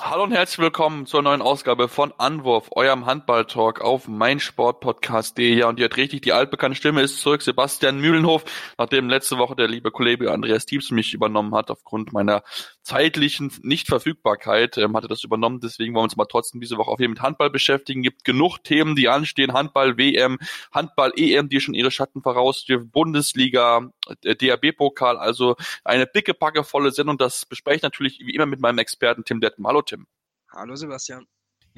Hallo und herzlich willkommen zur neuen Ausgabe von Anwurf, eurem Handball-Talk auf meinsportpodcast.de. Ja, und ihr hört richtig, die altbekannte Stimme ist zurück. Sebastian Mühlenhof, nachdem letzte Woche der liebe Kollege Andreas Diebs mich übernommen hat, aufgrund meiner zeitlichen Nichtverfügbarkeit, ähm, hatte das übernommen. Deswegen wollen wir uns mal trotzdem diese Woche auf jeden mit Handball beschäftigen. Gibt genug Themen, die anstehen. Handball, WM, Handball, EM, die schon ihre Schatten voraus, die Bundesliga, der DAB-Pokal, also eine dicke, packevolle Sendung. Das bespreche ich natürlich wie immer mit meinem Experten Tim Detten. Hallo Tim. Hallo Sebastian.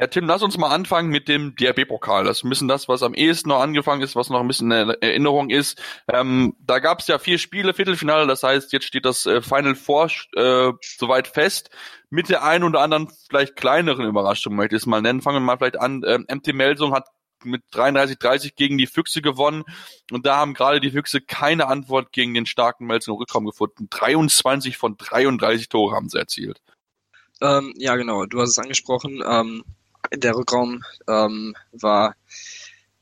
Ja, Tim, lass uns mal anfangen mit dem DRB-Pokal. Das ist ein bisschen das, was am ehesten noch angefangen ist, was noch ein bisschen in Erinnerung ist. Ähm, da gab es ja vier Spiele, Viertelfinale, das heißt, jetzt steht das äh, Final Four äh, soweit fest. Mit der einen oder anderen vielleicht kleineren Überraschung, möchte ich es mal nennen. Fangen wir mal vielleicht an. Ähm, MT Melsung hat mit 33-30 gegen die Füchse gewonnen. Und da haben gerade die Füchse keine Antwort gegen den starken Melsung Rückraum gefunden. 23 von 33 Tore haben sie erzielt. Ähm, ja, genau. Du hast es angesprochen. Ähm, der Rückraum ähm, war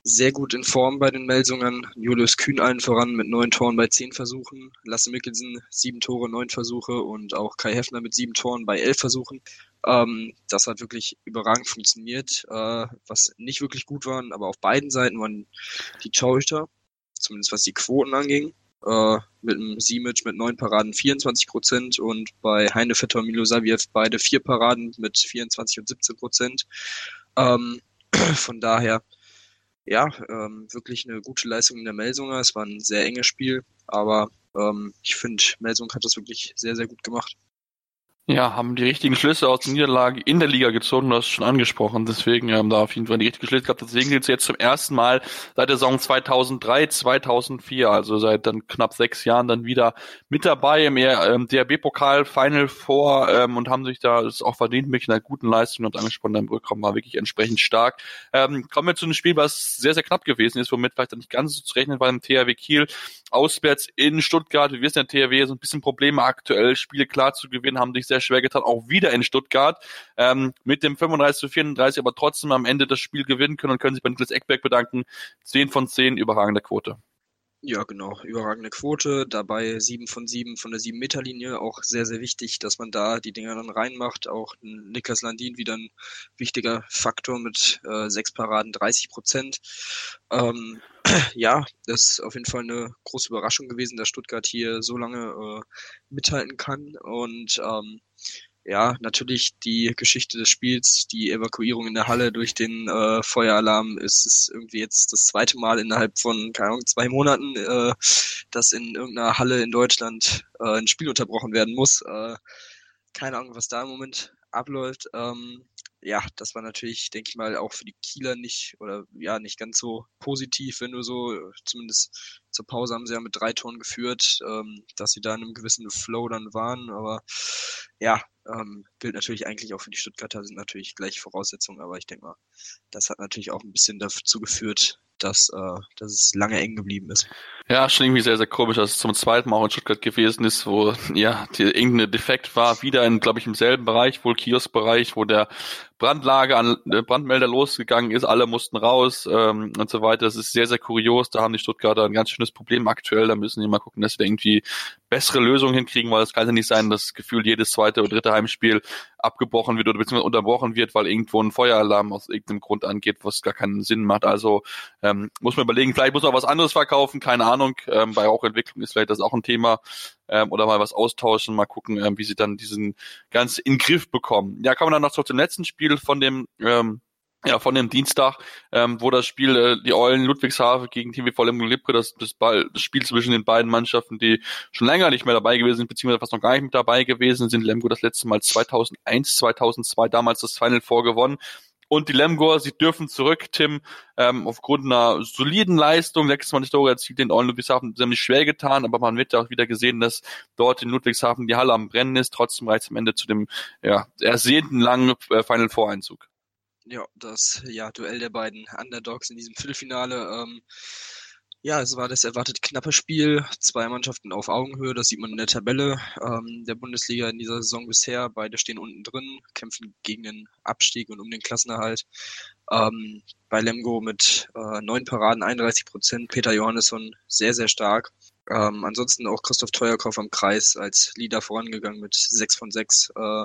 sehr gut in Form bei den Melsungen. Julius Kühn allen voran mit neun Toren bei zehn Versuchen. Lasse Mikkelsen sieben Tore, neun Versuche und auch Kai Heffner mit sieben Toren bei elf Versuchen. Ähm, das hat wirklich überragend funktioniert. Äh, was nicht wirklich gut waren, aber auf beiden Seiten waren die Torhüter, zumindest was die Quoten anging äh, mit dem Simic mit neun Paraden 24 Prozent und bei Heinevetter und Milosaviev beide vier Paraden mit 24 und 17 Prozent. Ähm, von daher, ja, ähm, wirklich eine gute Leistung in der Melsunger. Es war ein sehr enges Spiel, aber ähm, ich finde, Melsung hat das wirklich sehr, sehr gut gemacht. Ja, haben die richtigen Schlüsse aus der Niederlage in der Liga gezogen, du hast es schon angesprochen. Deswegen haben da auf jeden Fall die richtigen Schlüsse gehabt. Deswegen sind sie jetzt zum ersten Mal seit der Saison 2003, 2004, also seit dann knapp sechs Jahren dann wieder mit dabei im ähm, DRB-Pokal Final Four ähm, und haben sich da das auch verdient mit einer guten Leistung und angesprochen, im Rückkommen war wirklich entsprechend stark. Ähm, kommen wir zu einem Spiel, was sehr, sehr knapp gewesen ist, womit vielleicht nicht ganz so zu rechnen war im THW Kiel. Auswärts in Stuttgart. Wir wissen ja, THW so ein bisschen Probleme aktuell, Spiele klar zu gewinnen, haben sich sehr sehr schwer getan, auch wieder in Stuttgart ähm, mit dem 35 zu 34, aber trotzdem am Ende das Spiel gewinnen können und können sich bei Niklas Eckberg bedanken. 10 von 10, überragende Quote. Ja, genau. Überragende Quote. Dabei 7 von 7 von der 7-Meter-Linie. Auch sehr, sehr wichtig, dass man da die Dinger dann reinmacht. Auch Niklas Landin wieder ein wichtiger Faktor mit äh, 6 Paraden, 30 Prozent. Ähm, ja, das ist auf jeden Fall eine große Überraschung gewesen, dass Stuttgart hier so lange äh, mithalten kann. Und ähm, ja, natürlich die Geschichte des Spiels, die Evakuierung in der Halle durch den äh, Feueralarm ist es irgendwie jetzt das zweite Mal innerhalb von, keine Ahnung, zwei Monaten, äh, dass in irgendeiner Halle in Deutschland äh, ein Spiel unterbrochen werden muss. Äh, keine Ahnung, was da im Moment abläuft. Ähm, ja, das war natürlich, denke ich mal, auch für die Kieler nicht oder ja nicht ganz so positiv, wenn du so, zumindest zur Pause haben sie ja mit drei Toren geführt, ähm, dass sie da in einem gewissen Flow dann waren. Aber ja, ähm, gilt natürlich eigentlich auch für die Stuttgarter, sind natürlich gleiche Voraussetzungen, aber ich denke mal, das hat natürlich auch ein bisschen dazu geführt, dass, äh, dass es lange eng geblieben ist. Ja, schon irgendwie sehr, sehr komisch, dass es zum zweiten Mal auch in Stuttgart gewesen ist, wo ja die, irgendein Defekt war, wieder in, glaube ich, im selben Bereich, wohl Kioskbereich, wo der Brandlage an äh, Brandmelder losgegangen ist, alle mussten raus ähm, und so weiter. Das ist sehr, sehr kurios. Da haben die Stuttgarter ein ganz schönes Problem aktuell. Da müssen die mal gucken, dass sie da irgendwie bessere Lösungen hinkriegen, weil es kann ja nicht sein, dass gefühlt jedes zweite oder dritte Heimspiel abgebrochen wird oder beziehungsweise unterbrochen wird, weil irgendwo ein Feueralarm aus irgendeinem Grund angeht, was gar keinen Sinn macht. Also ähm, muss man überlegen, vielleicht muss man was anderes verkaufen, keine Ahnung. Ähm, bei Rauchentwicklung ist vielleicht das auch ein Thema ähm, oder mal was austauschen, mal gucken, ähm, wie sie dann diesen ganz in Griff bekommen. Ja, kommen wir dann noch zum letzten Spiel von dem ähm, ja, von dem Dienstag, ähm, wo das Spiel äh, die Eulen Ludwigshafen gegen TVV Lemgo Lippe, das, das, Ball, das Spiel zwischen den beiden Mannschaften, die schon länger nicht mehr dabei gewesen sind, beziehungsweise fast noch gar nicht mit dabei gewesen sind. Lemgo das letzte Mal 2001, 2002 damals das Final Four gewonnen. Und die Lemgor, sie dürfen zurück, Tim, ähm, aufgrund einer soliden Leistung, 26 Tore erzielt den Eulen Ludwigshafen ziemlich schwer getan, aber man wird ja auch wieder gesehen, dass dort in Ludwigshafen die Halle am Brennen ist. Trotzdem reicht am Ende zu dem ja, ersehnten langen äh, Final Four Einzug. Ja, das ja, Duell der beiden Underdogs in diesem Viertelfinale. Ähm, Ja, es war das erwartet knappe Spiel. Zwei Mannschaften auf Augenhöhe, das sieht man in der Tabelle ähm, der Bundesliga in dieser Saison bisher. Beide stehen unten drin, kämpfen gegen den Abstieg und um den Klassenerhalt. Ähm, bei Lemgo mit äh, neun Paraden, 31 Prozent. Peter Johannesson sehr, sehr stark. Ähm, ansonsten auch Christoph Teuerkopf am Kreis als Leader vorangegangen mit sechs von sechs äh,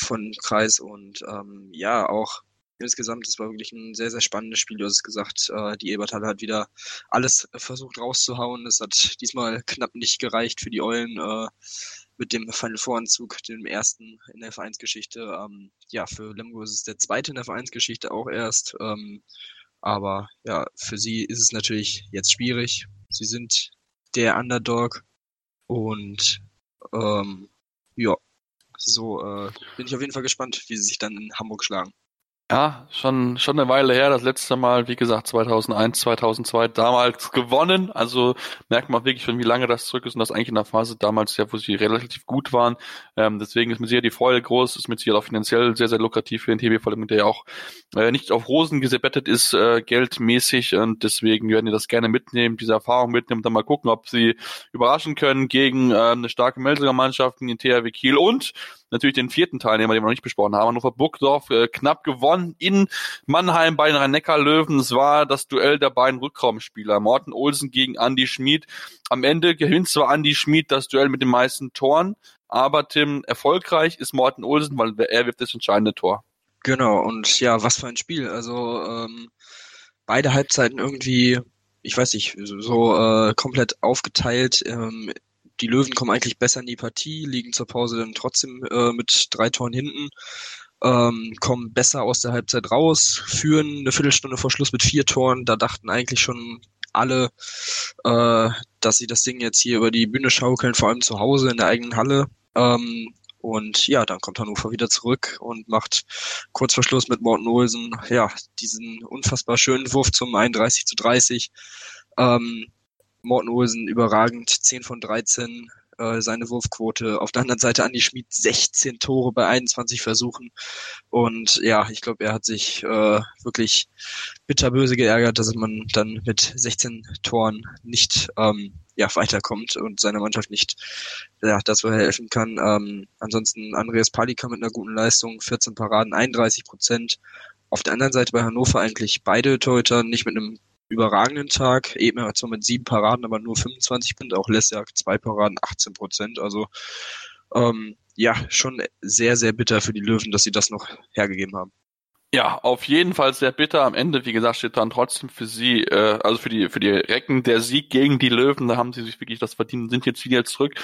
von Kreis und ähm, ja, auch insgesamt, es war wirklich ein sehr, sehr spannendes Spiel. Du hast es gesagt, äh, die Eberthalle hat wieder alles versucht rauszuhauen. Es hat diesmal knapp nicht gereicht für die Eulen äh, mit dem Final Voranzug, dem ersten in der Vereinsgeschichte. Ähm, ja, für Lemgo ist es der zweite in der Vereinsgeschichte auch erst. Ähm, aber ja, für sie ist es natürlich jetzt schwierig. Sie sind der Underdog und ähm, ja, so äh, bin ich auf jeden Fall gespannt, wie sie sich dann in Hamburg schlagen. Ja, schon, schon eine Weile her. Das letzte Mal, wie gesagt, 2001, 2002 damals gewonnen. Also merkt man wirklich schon, wie lange das zurück ist und das eigentlich in der Phase damals ja, wo sie relativ gut waren. Ähm, deswegen ist mit sicher die Freude groß, ist mit sicher auch finanziell sehr, sehr lukrativ für den TB, vor allem der ja auch äh, nicht auf Rosen gebettet ist, äh, geldmäßig und deswegen werden die das gerne mitnehmen, diese Erfahrung mitnehmen und dann mal gucken, ob sie überraschen können gegen äh, eine starke Melsinger Mannschaft, den THW Kiel und natürlich den vierten Teilnehmer, den wir noch nicht besprochen haben. Hannover Burgdorf äh, knapp gewonnen in Mannheim bei den Rhein-Neckar-Löwen. Es war das Duell der beiden Rückraumspieler. Morten Olsen gegen Andy Schmid. Am Ende gewinnt zwar Andy Schmid das Duell mit den meisten Toren, aber Tim, erfolgreich ist Morten Olsen, weil er wirft das entscheidende Tor. Genau, und ja, was für ein Spiel. Also ähm, beide Halbzeiten irgendwie, ich weiß nicht, so äh, komplett aufgeteilt. Ähm, die Löwen kommen eigentlich besser in die Partie, liegen zur Pause dann trotzdem äh, mit drei Toren hinten, ähm, kommen besser aus der Halbzeit raus, führen eine Viertelstunde vor Schluss mit vier Toren. Da dachten eigentlich schon alle, äh, dass sie das Ding jetzt hier über die Bühne schaukeln, vor allem zu Hause in der eigenen Halle. Ähm, und ja, dann kommt Hannover wieder zurück und macht kurz vor Schluss mit Morten Olsen, ja, diesen unfassbar schönen Wurf zum 31 zu 30. Ähm, Morten Olsen überragend, 10 von 13, äh, seine Wurfquote. Auf der anderen Seite Andi Schmid 16 Tore bei 21 Versuchen. Und ja, ich glaube, er hat sich äh, wirklich bitterböse geärgert, dass man dann mit 16 Toren nicht ähm, ja, weiterkommt und seiner Mannschaft nicht ja, das wo er helfen kann. Ähm, ansonsten Andreas Palika mit einer guten Leistung, 14 Paraden, 31 Prozent. Auf der anderen Seite bei Hannover eigentlich beide Torhüter nicht mit einem überragenden Tag. Eben hat zwar mit sieben Paraden, aber nur 25 Punkte. Auch Lessiak zwei Paraden, 18 Prozent. Also ähm, ja, schon sehr, sehr bitter für die Löwen, dass sie das noch hergegeben haben. Ja, auf jeden Fall sehr bitter. Am Ende, wie gesagt, steht dann trotzdem für sie, äh, also für die für die Recken der Sieg gegen die Löwen. Da haben sie sich wirklich das verdient, sind jetzt wieder zurück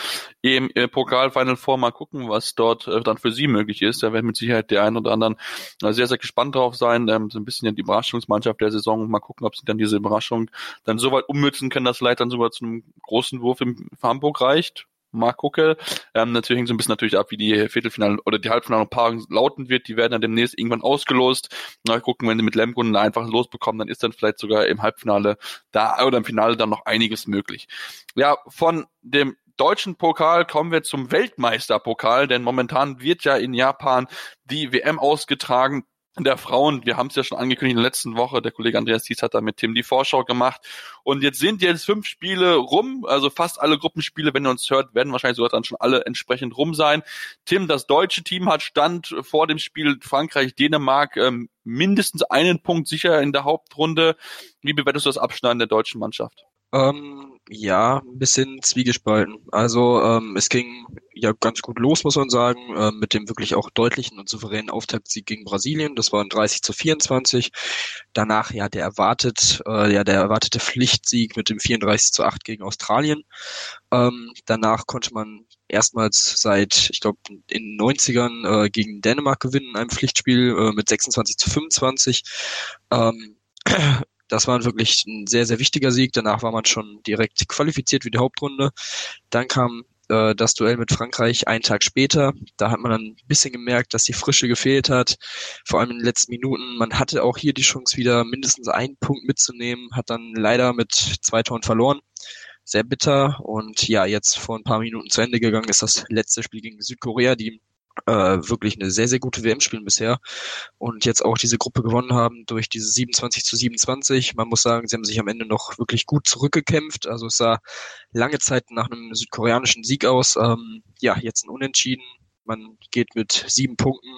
im äh, Pokal Final Four. Mal gucken, was dort äh, dann für sie möglich ist. Da werden mit Sicherheit der ein oder anderen äh, sehr sehr gespannt drauf sein. Ähm, so ein bisschen die Überraschungsmannschaft der Saison. Mal gucken, ob sie dann diese Überraschung dann so weit ummützen können, dass vielleicht dann sogar zu einem großen Wurf im Hamburg reicht mal gucke. Ähm, natürlich hängt so ein bisschen natürlich ab, wie die Viertelfinale oder die Halbfinale-Paarung lauten wird. Die werden dann demnächst irgendwann ausgelost. Mal gucken, wenn sie mit Lemgo einfach losbekommen, dann ist dann vielleicht sogar im Halbfinale da oder im Finale dann noch einiges möglich. Ja, von dem deutschen Pokal kommen wir zum Weltmeisterpokal, denn momentan wird ja in Japan die WM ausgetragen der Frauen, wir haben es ja schon angekündigt in der letzten Woche, der Kollege Andreas Thies hat da mit Tim die Vorschau gemacht und jetzt sind jetzt fünf Spiele rum, also fast alle Gruppenspiele, wenn ihr uns hört, werden wahrscheinlich sogar dann schon alle entsprechend rum sein. Tim, das deutsche Team hat Stand vor dem Spiel Frankreich-Dänemark ähm, mindestens einen Punkt sicher in der Hauptrunde. Wie bewertest du das Abschneiden der deutschen Mannschaft? Ähm, ja, ein bisschen zwiegespalten. Also ähm, es ging ja ganz gut los, muss man sagen, äh, mit dem wirklich auch deutlichen und souveränen Auftaktsieg gegen Brasilien. Das waren 30 zu 24. Danach ja der erwartet, äh, ja der erwartete Pflichtsieg mit dem 34 zu 8 gegen Australien. Ähm, danach konnte man erstmals seit, ich glaube, in den 90ern äh, gegen Dänemark gewinnen in einem Pflichtspiel äh, mit 26 zu 25. Ähm, das war wirklich ein sehr, sehr wichtiger Sieg. Danach war man schon direkt qualifiziert für die Hauptrunde. Dann kam äh, das Duell mit Frankreich einen Tag später. Da hat man dann ein bisschen gemerkt, dass die Frische gefehlt hat. Vor allem in den letzten Minuten. Man hatte auch hier die Chance, wieder mindestens einen Punkt mitzunehmen, hat dann leider mit zwei Toren verloren. Sehr bitter. Und ja, jetzt vor ein paar Minuten zu Ende gegangen ist das letzte Spiel gegen Südkorea, die äh, wirklich eine sehr, sehr gute WM spielen bisher und jetzt auch diese Gruppe gewonnen haben durch diese 27 zu 27. Man muss sagen, sie haben sich am Ende noch wirklich gut zurückgekämpft. Also es sah lange Zeit nach einem südkoreanischen Sieg aus. Ähm, ja, jetzt ein Unentschieden. Man geht mit sieben Punkten,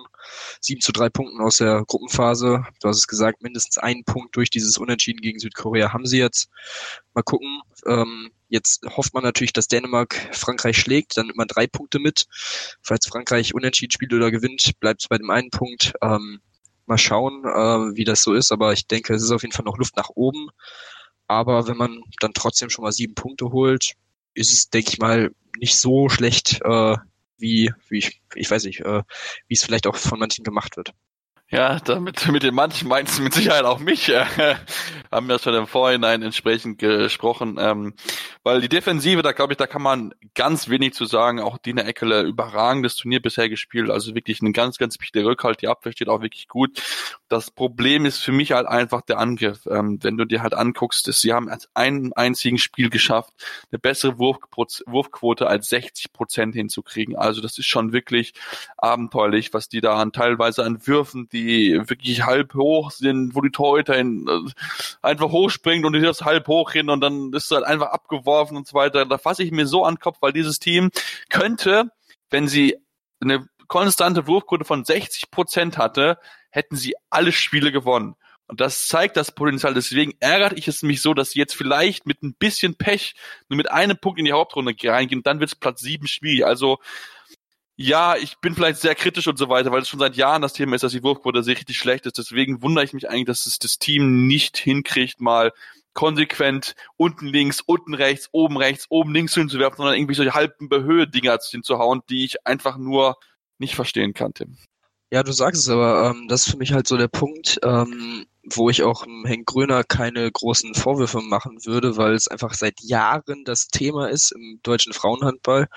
sieben zu drei Punkten aus der Gruppenphase. Du hast es gesagt, mindestens einen Punkt durch dieses Unentschieden gegen Südkorea haben sie jetzt. Mal gucken. Ähm, jetzt hofft man natürlich, dass Dänemark Frankreich schlägt. Dann nimmt man drei Punkte mit. Falls Frankreich unentschieden spielt oder gewinnt, bleibt es bei dem einen Punkt. Ähm, mal schauen, äh, wie das so ist. Aber ich denke, es ist auf jeden Fall noch Luft nach oben. Aber wenn man dann trotzdem schon mal sieben Punkte holt, ist es, denke ich mal, nicht so schlecht, äh, wie, wie ich, ich weiß nicht, äh, wie es vielleicht auch von manchen gemacht wird. Ja, damit mit den manchen meinst du mit Sicherheit auch mich. Äh, haben wir schon im Vorhinein entsprechend gesprochen. Ähm, weil die Defensive, da glaube ich, da kann man ganz wenig zu sagen. Auch Dina Eckele, überragendes Turnier bisher gespielt. Also wirklich ein ganz, ganz wichtiger Rückhalt. Die Abwehr steht auch wirklich gut. Das Problem ist für mich halt einfach der Angriff. Ähm, wenn du dir halt anguckst, dass sie haben als einen einzigen Spiel geschafft, eine bessere Wurfquote als 60 Prozent hinzukriegen. Also das ist schon wirklich abenteuerlich, was die da teilweise an Würfen, die wirklich halb hoch sind, wo die Torhüter in, äh, einfach hochspringt und die das halb hoch hin und dann ist halt einfach abgeworfen und so weiter. Da fasse ich mir so an den Kopf, weil dieses Team könnte, wenn sie eine konstante Wurfquote von 60 Prozent hatte, hätten sie alle Spiele gewonnen. Und das zeigt das Potenzial. Deswegen ärgert ich es mich so, dass sie jetzt vielleicht mit ein bisschen Pech nur mit einem Punkt in die Hauptrunde reingehen. Dann wird es Platz sieben schwierig. Also ja, ich bin vielleicht sehr kritisch und so weiter, weil es schon seit Jahren das Thema ist, dass die Wurfquote sehr richtig schlecht ist. Deswegen wundere ich mich eigentlich, dass es das Team nicht hinkriegt, mal konsequent unten links, unten rechts, oben rechts, oben links hinzuwerfen, sondern irgendwie solche halben Behöhe-Dinger hinzuhauen, die ich einfach nur nicht verstehen kann, Tim. Ja, du sagst es aber, ähm, das ist für mich halt so der Punkt, ähm, wo ich auch Henk Gröner keine großen Vorwürfe machen würde, weil es einfach seit Jahren das Thema ist im deutschen Frauenhandball,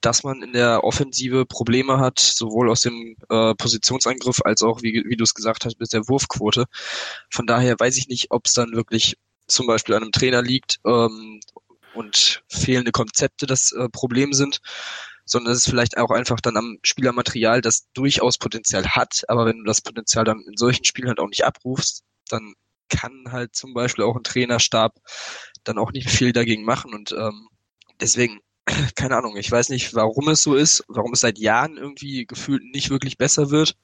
dass man in der Offensive Probleme hat, sowohl aus dem äh, Positionsangriff als auch, wie, wie du es gesagt hast, mit der Wurfquote. Von daher weiß ich nicht, ob es dann wirklich zum Beispiel an einem Trainer liegt ähm, und fehlende Konzepte das äh, Problem sind, sondern es ist vielleicht auch einfach dann am Spielermaterial, das durchaus Potenzial hat, aber wenn du das Potenzial dann in solchen Spielen halt auch nicht abrufst, dann kann halt zum Beispiel auch ein Trainerstab dann auch nicht viel dagegen machen und ähm, deswegen keine Ahnung, ich weiß nicht, warum es so ist, warum es seit Jahren irgendwie gefühlt nicht wirklich besser wird.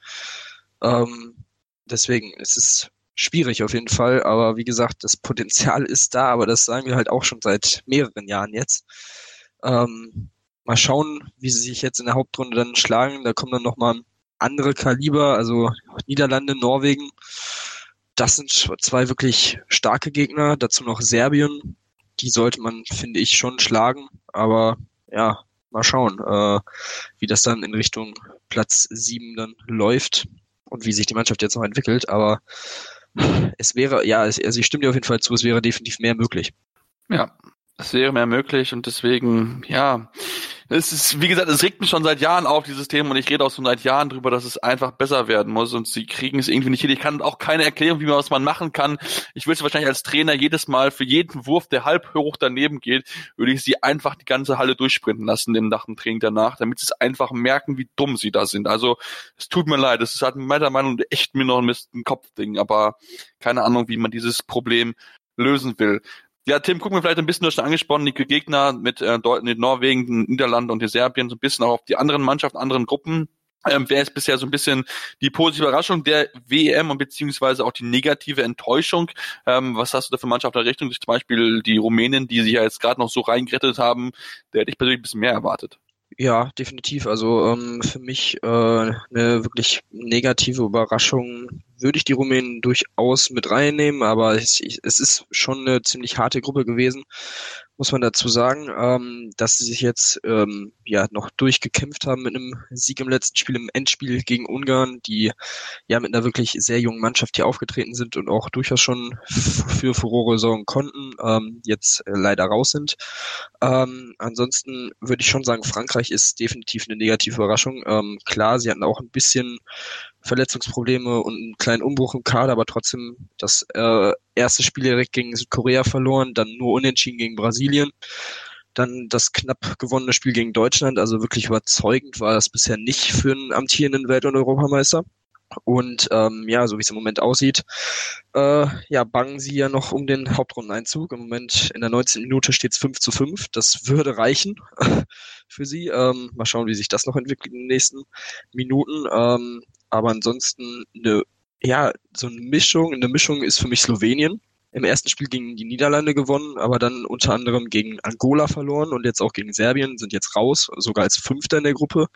Ähm, deswegen, es ist schwierig auf jeden Fall, aber wie gesagt, das Potenzial ist da, aber das sagen wir halt auch schon seit mehreren Jahren jetzt. Ähm, mal schauen, wie sie sich jetzt in der Hauptrunde dann schlagen. Da kommen dann nochmal andere Kaliber, also Niederlande, Norwegen. Das sind zwei wirklich starke Gegner. Dazu noch Serbien. Die sollte man, finde ich, schon schlagen. Aber ja, mal schauen, äh, wie das dann in Richtung Platz sieben dann läuft und wie sich die Mannschaft jetzt noch entwickelt. Aber es wäre, ja, es, also ich stimme dir auf jeden Fall zu, es wäre definitiv mehr möglich. Ja, es wäre mehr möglich und deswegen, ja, es ist, wie gesagt, es regt mich schon seit Jahren auf, dieses Thema, und ich rede auch schon seit Jahren drüber, dass es einfach besser werden muss und sie kriegen es irgendwie nicht hin. Ich kann auch keine Erklärung, wie man was man machen kann. Ich würde wahrscheinlich als Trainer jedes Mal für jeden Wurf, der halb hoch daneben geht, würde ich sie einfach die ganze Halle durchsprinten lassen, den nach dem Training danach, damit sie es einfach merken, wie dumm sie da sind. Also, es tut mir leid, es ist halt meiner Meinung nach echt mir noch ein Kopfding, aber keine Ahnung, wie man dieses Problem lösen will. Ja, Tim, gucken wir vielleicht ein bisschen, schon angesprochen, die Gegner mit, äh, mit Norwegen, den Niederlanden und die Serbien, so ein bisschen auch auf die anderen Mannschaften, anderen Gruppen. Ähm, wer ist bisher so ein bisschen die positive Überraschung der WM und beziehungsweise auch die negative Enttäuschung? Ähm, was hast du da für Mannschaft in der Richtung? Zum Beispiel die Rumänen, die sich ja jetzt gerade noch so reingerettet haben, der hätte ich persönlich ein bisschen mehr erwartet. Ja, definitiv. Also ähm, für mich äh, eine wirklich negative Überraschung würde ich die Rumänen durchaus mit reinnehmen, aber es, es ist schon eine ziemlich harte Gruppe gewesen muss man dazu sagen, ähm, dass sie sich jetzt ähm, ja noch durchgekämpft haben mit einem Sieg im letzten Spiel, im Endspiel gegen Ungarn, die ja mit einer wirklich sehr jungen Mannschaft hier aufgetreten sind und auch durchaus schon für Furore sorgen konnten, ähm, jetzt äh, leider raus sind. Ähm, ansonsten würde ich schon sagen, Frankreich ist definitiv eine negative Überraschung. Ähm, klar, sie hatten auch ein bisschen Verletzungsprobleme und einen kleinen Umbruch im Kader, aber trotzdem das äh, erste Spiel direkt gegen Südkorea verloren, dann nur unentschieden gegen Brasilien. Dann das knapp gewonnene Spiel gegen Deutschland, also wirklich überzeugend war das bisher nicht für einen amtierenden Welt- und Europameister. Und ähm, ja, so wie es im Moment aussieht, äh, ja, bangen sie ja noch um den Hauptrundeneinzug. Im Moment in der 19. Minute steht es 5 zu 5. Das würde reichen für sie. Ähm, mal schauen, wie sich das noch entwickelt in den nächsten Minuten. Ähm, aber ansonsten eine, ja, so eine Mischung. Eine Mischung ist für mich Slowenien. Im ersten Spiel gegen die Niederlande gewonnen, aber dann unter anderem gegen Angola verloren und jetzt auch gegen Serbien, sind jetzt raus, sogar als Fünfter in der Gruppe.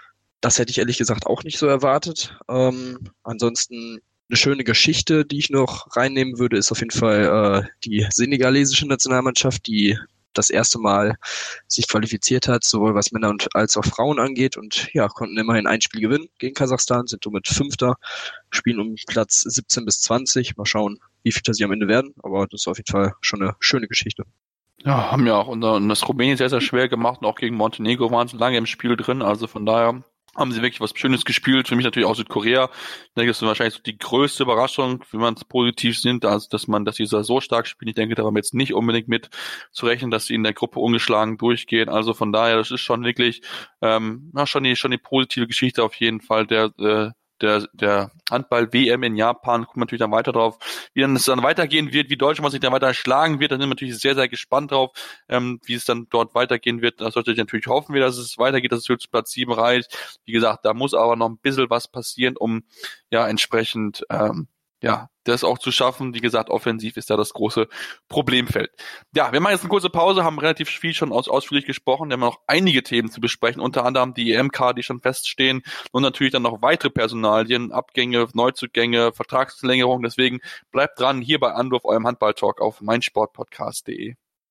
Das hätte ich ehrlich gesagt auch nicht so erwartet. Ähm, ansonsten eine schöne Geschichte, die ich noch reinnehmen würde, ist auf jeden Fall äh, die senegalesische Nationalmannschaft, die das erste Mal sich qualifiziert hat, sowohl was Männer und als auch Frauen angeht und ja, konnten immerhin ein Spiel gewinnen gegen Kasachstan, sind somit Fünfter, spielen um Platz 17 bis 20. Mal schauen, wie viel sie am Ende werden, aber das ist auf jeden Fall schon eine schöne Geschichte. Ja, haben ja auch unter das Rumänien sehr, sehr schwer gemacht und auch gegen Montenegro waren sie lange im Spiel drin, also von daher haben sie wirklich was Schönes gespielt. Für mich natürlich auch Südkorea. Ich denke, das ist wahrscheinlich so die größte Überraschung, wenn man es positiv sind, also dass man, dass sie so stark spielen. Ich denke, da haben wir jetzt nicht unbedingt mit zu rechnen, dass sie in der Gruppe ungeschlagen durchgehen. Also von daher, das ist schon wirklich, ähm, ja, schon die, schon die positive Geschichte auf jeden Fall der, äh, der, der Handball-WM in Japan, kommt natürlich dann weiter drauf, wie dann es dann weitergehen wird, wie Deutschland sich dann weiter schlagen wird, da sind wir natürlich sehr, sehr gespannt drauf, ähm, wie es dann dort weitergehen wird. Das sollte ich natürlich hoffen wir, dass es weitergeht, dass es zu Platz 7 reicht. Wie gesagt, da muss aber noch ein bisschen was passieren, um ja entsprechend ähm, ja, das auch zu schaffen. Wie gesagt, offensiv ist da das große Problemfeld. Ja, wir machen jetzt eine kurze Pause, haben relativ viel schon aus, ausführlich gesprochen. Wir haben noch einige Themen zu besprechen, unter anderem die EMK, die schon feststehen und natürlich dann noch weitere Personalien, Abgänge, Neuzugänge, Vertragsverlängerung. Deswegen bleibt dran hier bei Anruf, eurem Handballtalk auf meinsportpodcast.de.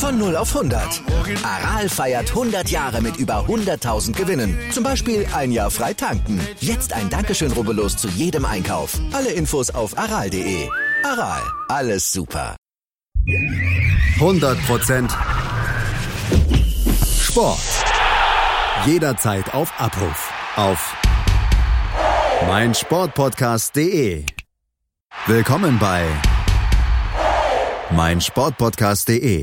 Von 0 auf 100. Aral feiert 100 Jahre mit über 100.000 Gewinnen. Zum Beispiel ein Jahr frei tanken. Jetzt ein Dankeschön, rubbellos zu jedem Einkauf. Alle Infos auf aral.de. Aral, alles super. 100% Sport. Jederzeit auf Abruf. Auf meinsportpodcast.de. Willkommen bei meinsportpodcast.de.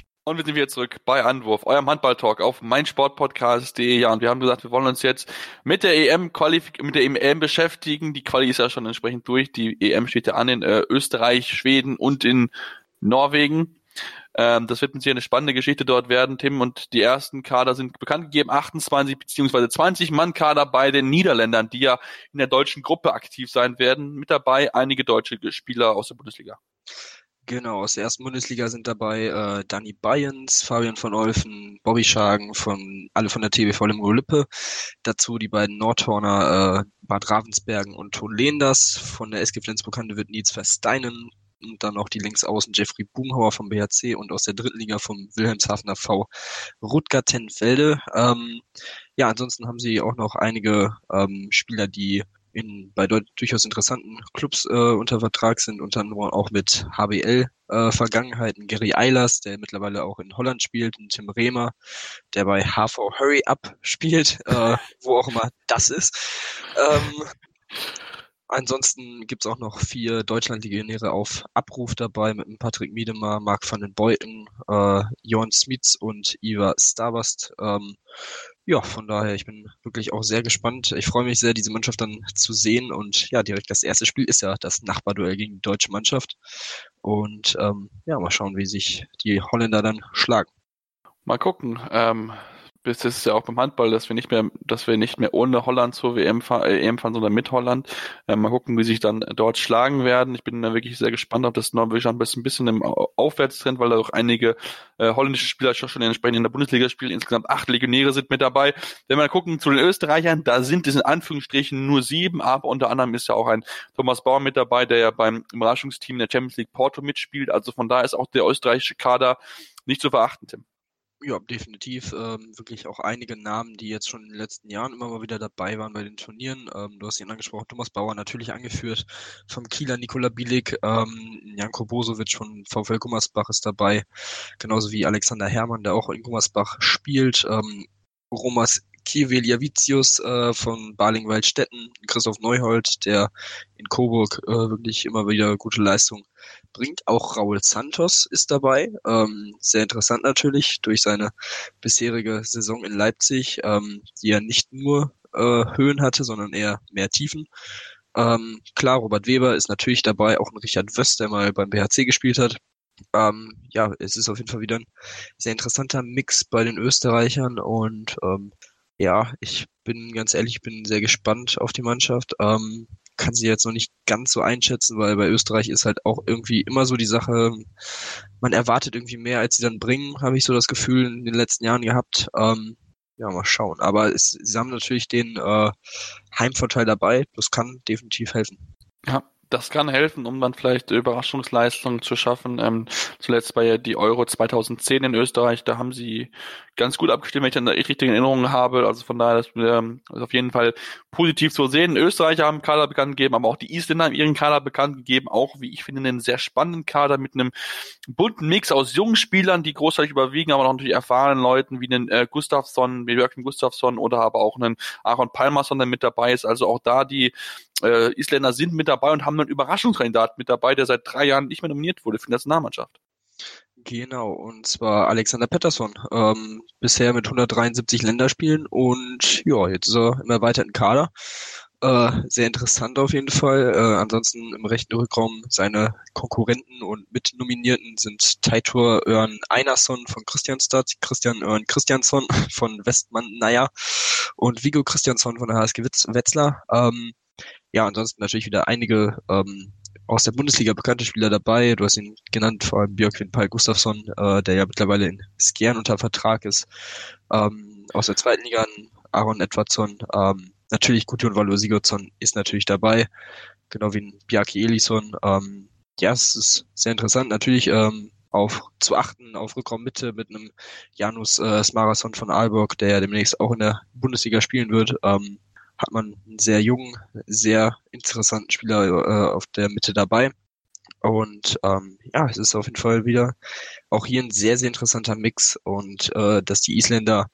Und wir sind wieder zurück bei Anwurf, eurem Handball-Talk auf meinsportpodcast.de. Ja, und wir haben gesagt, wir wollen uns jetzt mit der EM mit der EM beschäftigen. Die Quali ist ja schon entsprechend durch. Die EM steht ja an in äh, Österreich, Schweden und in Norwegen. Ähm, das wird uns hier eine spannende Geschichte dort werden, Tim. Und die ersten Kader sind bekannt gegeben, 28 beziehungsweise 20 Mann Kader bei den Niederländern, die ja in der deutschen Gruppe aktiv sein werden. Mit dabei einige deutsche Spieler aus der Bundesliga. Genau, aus der ersten Bundesliga sind dabei äh, Danny Bayens, Fabian von Olfen, Bobby Schagen, von, alle von der TBV Limburg Lippe. Dazu die beiden Nordhorner äh, Bad Ravensbergen und Ton Lehenders. Von der SG Flensburg wird Nils Versteinen und dann auch die Linksaußen Jeffrey Boomhauer vom BHC und aus der dritten Liga vom Wilhelmshavener V Rutger Tenfelde. Ähm, ja, ansonsten haben sie auch noch einige ähm, Spieler, die in, bei durchaus interessanten Clubs äh, unter Vertrag sind, unter anderem auch mit HBL äh. Gary Eilers, der mittlerweile auch in Holland spielt, und Tim Bremer, der bei HV Hurry Up spielt, äh, wo auch immer das ist. Ähm, ansonsten gibt's auch noch vier Deutschlandlegionäre auf Abruf dabei mit Patrick Miedemar, Marc van den Beuten, äh, Johann Smits und Iva Starbast. Ähm, ja, von daher, ich bin wirklich auch sehr gespannt. Ich freue mich sehr, diese Mannschaft dann zu sehen. Und ja, direkt das erste Spiel ist ja das Nachbarduell gegen die deutsche Mannschaft. Und ähm, ja, mal schauen, wie sich die Holländer dann schlagen. Mal gucken. Ähm, das ist ja auch beim Handball, dass wir nicht mehr, dass wir nicht mehr ohne Holland zur WM fahren, äh, EM fahren, sondern mit Holland. Äh, mal gucken, wie sich dann dort schlagen werden. Ich bin da wirklich sehr gespannt, ob das bisschen, ein bisschen im Aufwärtstrend, weil da auch einige äh, holländische Spieler schon entsprechend in der Bundesliga spielen. Insgesamt acht Legionäre sind mit dabei. Wenn wir gucken zu den Österreichern, da sind es in Anführungsstrichen nur sieben, aber unter anderem ist ja auch ein Thomas Bauer mit dabei, der ja beim Überraschungsteam der Champions League Porto mitspielt. Also von da ist auch der österreichische Kader nicht zu verachten, Tim. Ja, definitiv. Ähm, wirklich auch einige Namen, die jetzt schon in den letzten Jahren immer mal wieder dabei waren bei den Turnieren. Ähm, du hast ihn angesprochen, Thomas Bauer natürlich angeführt vom Kieler Nikola Bilik, ähm, Janko Bosovic von VfL Gummersbach ist dabei, genauso wie Alexander Hermann, der auch in Gummersbach spielt. Ähm, Romas Kieweliavicius äh, von Baling-Waldstätten, Christoph Neuhold, der in Coburg äh, wirklich immer wieder gute Leistung bringt. Auch Raul Santos ist dabei. Ähm, sehr interessant natürlich durch seine bisherige Saison in Leipzig, ähm, die er nicht nur äh, Höhen hatte, sondern eher mehr Tiefen. Ähm, klar, Robert Weber ist natürlich dabei, auch ein Richard Wöst, der mal beim BHC gespielt hat. Ähm, ja, es ist auf jeden Fall wieder ein sehr interessanter Mix bei den Österreichern und ähm, ja, ich bin ganz ehrlich, ich bin sehr gespannt auf die Mannschaft. Ähm, kann sie jetzt noch nicht ganz so einschätzen, weil bei Österreich ist halt auch irgendwie immer so die Sache, man erwartet irgendwie mehr, als sie dann bringen, habe ich so das Gefühl in den letzten Jahren gehabt. Ähm, ja, mal schauen. Aber es, sie haben natürlich den äh, Heimvorteil dabei. Das kann definitiv helfen. Ja, das kann helfen, um dann vielleicht Überraschungsleistungen zu schaffen. Ähm, zuletzt war ja die Euro 2010 in Österreich, da haben sie ganz gut abgestimmt, wenn ich dann die richtigen Erinnerungen habe. Also von daher ist ähm, ist auf jeden Fall positiv zu sehen. Österreicher haben Kader bekannt gegeben, aber auch die Isländer haben ihren Kader bekannt gegeben. Auch, wie ich finde, einen sehr spannenden Kader mit einem bunten Mix aus jungen Spielern, die großartig überwiegen, aber auch natürlich erfahrenen Leuten wie den äh, Gustafsson, Jörg Gustafsson oder aber auch einen Aaron Palmerson, der mit dabei ist. Also auch da die äh, Isländer sind mit dabei und haben einen Überraschungskandidat mit dabei, der seit drei Jahren nicht mehr nominiert wurde für die Nationalmannschaft. Genau, und zwar Alexander Pettersson. Ähm, bisher mit 173 Länderspielen und ja, jetzt ist er im erweiterten Kader. Äh, sehr interessant auf jeden Fall. Äh, ansonsten im rechten Rückraum seine Konkurrenten und Mitnominierten sind Taitor Örn Einerson von Christianstadt, Christian Örn Christiansson von Westmann Naja und Vigo Christiansson von der HSG Wetzlar. Ähm, ja, ansonsten natürlich wieder einige ähm, aus der Bundesliga bekannte Spieler dabei. Du hast ihn genannt, vor allem Björkvin Paul Gustafsson, äh, der ja mittlerweile in Skjern unter Vertrag ist. Ähm, aus der zweiten Liga Aaron Edwardsson. Ähm, natürlich Gudjon Valo Sigurdsson ist natürlich dabei, genau wie ein Bjarki Elisson. Ähm, ja, es ist sehr interessant. Natürlich ähm, auf zu achten auf Rückraummitte mit einem Janus äh, Smarason von Aalborg, der ja demnächst auch in der Bundesliga spielen wird. Ähm, hat man einen sehr jungen, sehr interessanten Spieler äh, auf der Mitte dabei. Und ähm, ja, es ist auf jeden Fall wieder auch hier ein sehr, sehr interessanter Mix und äh, dass die Isländer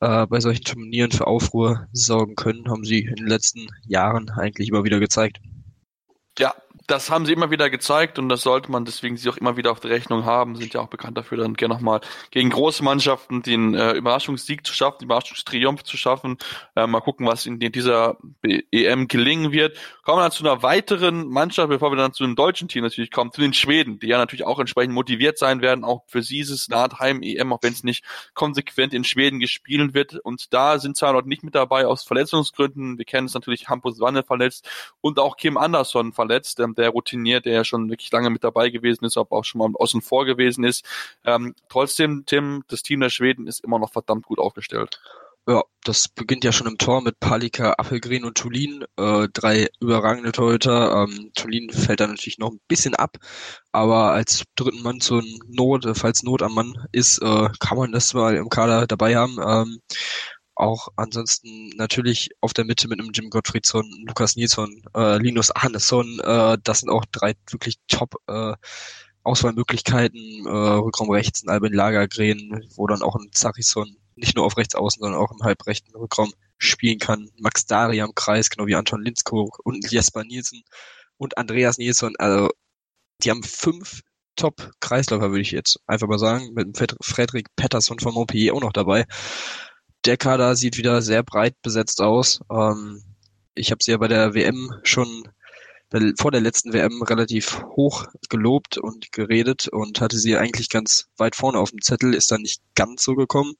äh, bei solchen Turnieren für Aufruhr sorgen können, haben sie in den letzten Jahren eigentlich immer wieder gezeigt. Ja, das haben sie immer wieder gezeigt und das sollte man deswegen sie auch immer wieder auf der Rechnung haben. Sind ja auch bekannt dafür, dann gerne nochmal gegen große Mannschaften den äh, Überraschungssieg zu schaffen, den Überraschungstriumph zu schaffen. Äh, mal gucken, was in dieser EM gelingen wird. Kommen wir dann zu einer weiteren Mannschaft, bevor wir dann zu dem deutschen Team natürlich kommen, zu den Schweden, die ja natürlich auch entsprechend motiviert sein werden. Auch für sie ist es Art Heim-EM, auch wenn es nicht konsequent in Schweden gespielt wird. Und da sind zwar noch nicht mit dabei aus Verletzungsgründen. Wir kennen es natürlich, Hampus Wanne verletzt und auch Kim Andersson verletzt. Ähm, der routiniert, der ja schon wirklich lange mit dabei gewesen ist, aber auch schon mal außen vor gewesen ist. Ähm, trotzdem, Tim, das Team der Schweden ist immer noch verdammt gut aufgestellt. Ja, das beginnt ja schon im Tor mit Palika, Appelgren und Tulin. Äh, drei überragende Torhüter. Ähm, Tulin fällt da natürlich noch ein bisschen ab, aber als dritten Mann zur Not, falls Not am Mann ist, äh, kann man das mal im Kader dabei haben. Ähm, auch ansonsten natürlich auf der Mitte mit einem Jim Gottfriedsson, Lukas Nilsson, äh, Linus Arneson, äh, das sind auch drei wirklich top äh, Auswahlmöglichkeiten. Äh, Rückraum rechts ein Albin Lagergren, wo dann auch ein Zachisson nicht nur auf rechts außen, sondern auch im halbrechten Rückraum spielen kann. Max Dari am Kreis, genau wie Anton Linskog und Jesper Nielsen und Andreas Nielsen. Also die haben fünf Top-Kreisläufer, würde ich jetzt einfach mal sagen, mit dem Frederik Pettersson von Montpellier auch noch dabei der Kader sieht wieder sehr breit besetzt aus. Ähm, ich habe sie ja bei der WM schon vor der letzten WM relativ hoch gelobt und geredet und hatte sie eigentlich ganz weit vorne auf dem Zettel, ist dann nicht ganz so gekommen.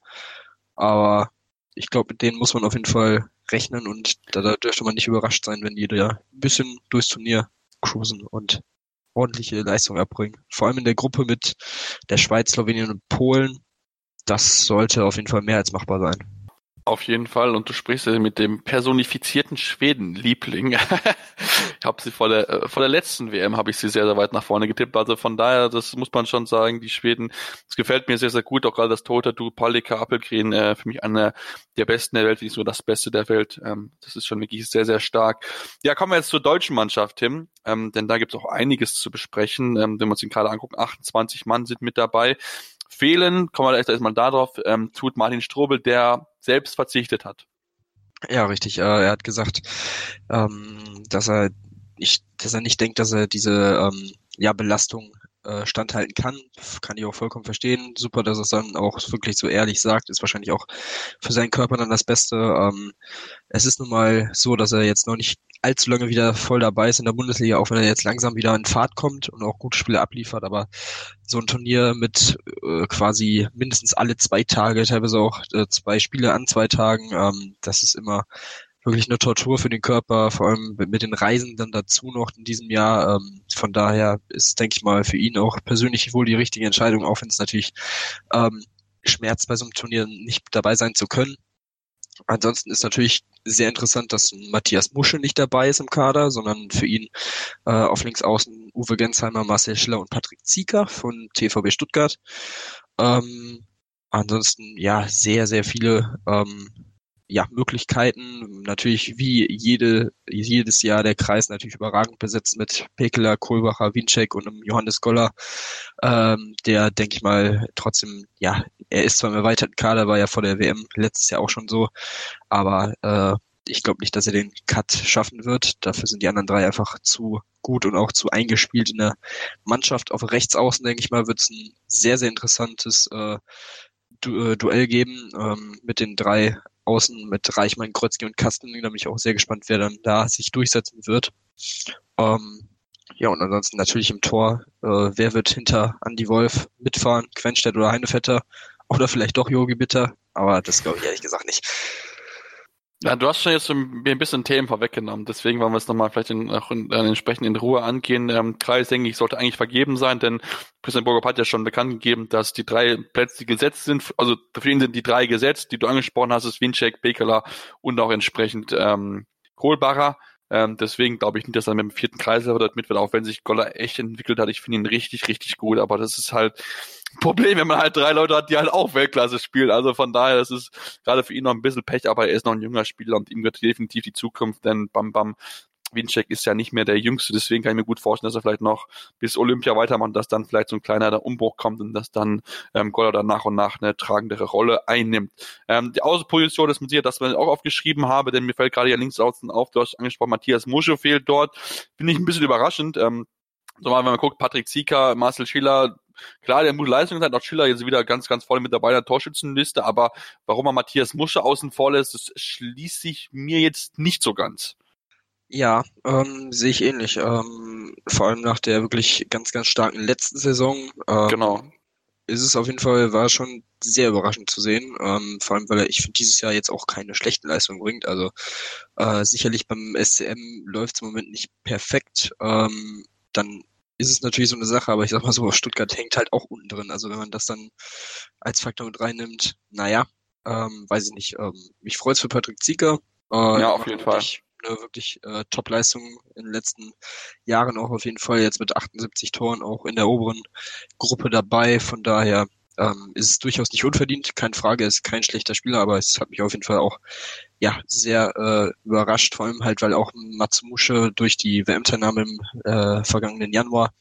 aber ich glaube, mit denen muss man auf jeden Fall rechnen und da, da dürfte man nicht überrascht sein, wenn die da ein bisschen durchs Turnier cruisen und ordentliche Leistung erbringen. Vor allem in der Gruppe mit der Schweiz, Slowenien und Polen. Das sollte auf jeden Fall mehr als machbar sein. Auf jeden Fall. Und du sprichst ja mit dem personifizierten Schweden-Liebling. ich habe sie vor der, äh, vor der letzten WM habe ich sie sehr, sehr weit nach vorne getippt. Also von daher, das muss man schon sagen, die Schweden, das gefällt mir sehr, sehr gut. Auch gerade das Toter Du, Palika, Appelgren, äh, für mich einer der besten der Welt, nicht so das Beste der Welt. Ähm, das ist schon wirklich sehr, sehr stark. Ja, kommen wir jetzt zur deutschen Mannschaft, Tim. Ähm, denn da gibt es auch einiges zu besprechen. Ähm, wenn wir uns den gerade angucken, 28 Mann sind mit dabei fehlen, kommen wir erst erstmal darauf, ähm, tut Martin Strobel, der selbst verzichtet hat. Ja, richtig. Äh, er hat gesagt, ähm, dass er ich, dass er nicht denkt, dass er diese ähm, ja, Belastung äh, standhalten kann. Kann ich auch vollkommen verstehen. Super, dass er es dann auch wirklich so ehrlich sagt. Ist wahrscheinlich auch für seinen Körper dann das Beste. Ähm, es ist nun mal so, dass er jetzt noch nicht allzu lange wieder voll dabei ist in der Bundesliga, auch wenn er jetzt langsam wieder in Fahrt kommt und auch gute Spiele abliefert. Aber so ein Turnier mit äh, quasi mindestens alle zwei Tage, teilweise auch äh, zwei Spiele an zwei Tagen, ähm, das ist immer wirklich eine Tortur für den Körper, vor allem mit den Reisen dann dazu noch in diesem Jahr. Ähm, von daher ist, denke ich mal, für ihn auch persönlich wohl die richtige Entscheidung, auch wenn es natürlich ähm, schmerzt, bei so einem Turnier nicht dabei sein zu können. Ansonsten ist natürlich sehr interessant, dass Matthias Musche nicht dabei ist im Kader, sondern für ihn äh, auf links außen Uwe Gensheimer, Marcel Schiller und Patrick Zieker von TVB Stuttgart. Ähm, ansonsten ja sehr, sehr viele ähm, ja, Möglichkeiten. Natürlich wie jede, jedes Jahr der Kreis natürlich überragend besetzt mit Pekeler, Kohlbacher, Winczek und einem Johannes Goller, ähm, der, denke ich mal, trotzdem, ja, er ist zwar im erweiterten Kader, war ja vor der WM letztes Jahr auch schon so, aber äh, ich glaube nicht, dass er den Cut schaffen wird. Dafür sind die anderen drei einfach zu gut und auch zu eingespielt in der Mannschaft. Auf rechts außen, denke ich mal, wird es ein sehr, sehr interessantes äh, äh, Duell geben ähm, mit den drei außen mit Reichmann, Kreuzki und Kasten. Da bin ich auch sehr gespannt, wer dann da sich durchsetzen wird. Ähm, ja, und ansonsten natürlich im Tor, äh, wer wird hinter Andy Wolf mitfahren? Quenstedt oder Heinevetter? Oder vielleicht doch Jogi Bitter? Aber das glaube ich ehrlich gesagt nicht. Ja, du hast schon jetzt ein bisschen Themen vorweggenommen, deswegen wollen wir es nochmal vielleicht in, auch in, in, entsprechend in Ruhe angehen. Ähm, Kreis, denke ich, sollte eigentlich vergeben sein, denn Christian Burger hat ja schon bekannt gegeben, dass die drei Plätze, gesetzt sind, also für ihn sind die drei gesetzt, die du angesprochen hast, ist Winczek, Bekela und auch entsprechend ähm, Kohlbacher. Ähm, deswegen glaube ich nicht, dass er mit dem vierten Kreisläufer dort mit wird, auch wenn sich Goller echt entwickelt hat. Ich finde ihn richtig, richtig gut, aber das ist halt ein Problem, wenn man halt drei Leute hat, die halt auch Weltklasse spielen. Also von daher, das ist gerade für ihn noch ein bisschen Pech, aber er ist noch ein junger Spieler und ihm wird definitiv die Zukunft, denn Bam Bam Winczek ist ja nicht mehr der Jüngste, deswegen kann ich mir gut vorstellen, dass er vielleicht noch bis Olympia weitermacht, dass dann vielleicht so ein kleiner Umbruch kommt und dass dann ähm, Goller dann nach und nach eine tragendere Rolle einnimmt. Ähm, die Außenposition ist mit sicher, dass man auch aufgeschrieben habe, denn mir fällt gerade ja links außen auf, du hast angesprochen, Matthias Musche fehlt dort. Finde ich ein bisschen überraschend. Ähm, so mal, wenn man guckt, Patrick Zieker, Marcel Schiller, klar, der gute Leistung hat, auch Schiller jetzt wieder ganz, ganz voll mit dabei in der Torschützenliste, aber warum er Matthias Musche außen vor lässt, das schließt sich mir jetzt nicht so ganz. Ja, ähm, sehe ich ähnlich. Ähm, vor allem nach der wirklich ganz, ganz starken letzten Saison. Ähm, genau. Ist es auf jeden Fall, war schon sehr überraschend zu sehen. Ähm, vor allem, weil er, ich finde, dieses Jahr jetzt auch keine schlechten Leistungen bringt. Also äh, sicherlich beim SCM läuft es im Moment nicht perfekt. Ähm, dann ist es natürlich so eine Sache, aber ich sag mal so, Stuttgart hängt halt auch unten drin. Also wenn man das dann als Faktor mit reinnimmt, naja, ähm, weiß ich nicht. Ähm, mich freut's für Patrick Zieger. Äh, ja, auf jeden Fall eine wirklich äh, Top-Leistung in den letzten Jahren auch auf jeden Fall jetzt mit 78 Toren auch in der oberen Gruppe dabei. Von daher ähm, ist es durchaus nicht unverdient. Keine Frage, ist kein schlechter Spieler, aber es hat mich auf jeden Fall auch ja sehr äh, überrascht, vor allem halt, weil auch Matsumusche durch die WM-Teilnahme im äh, vergangenen Januar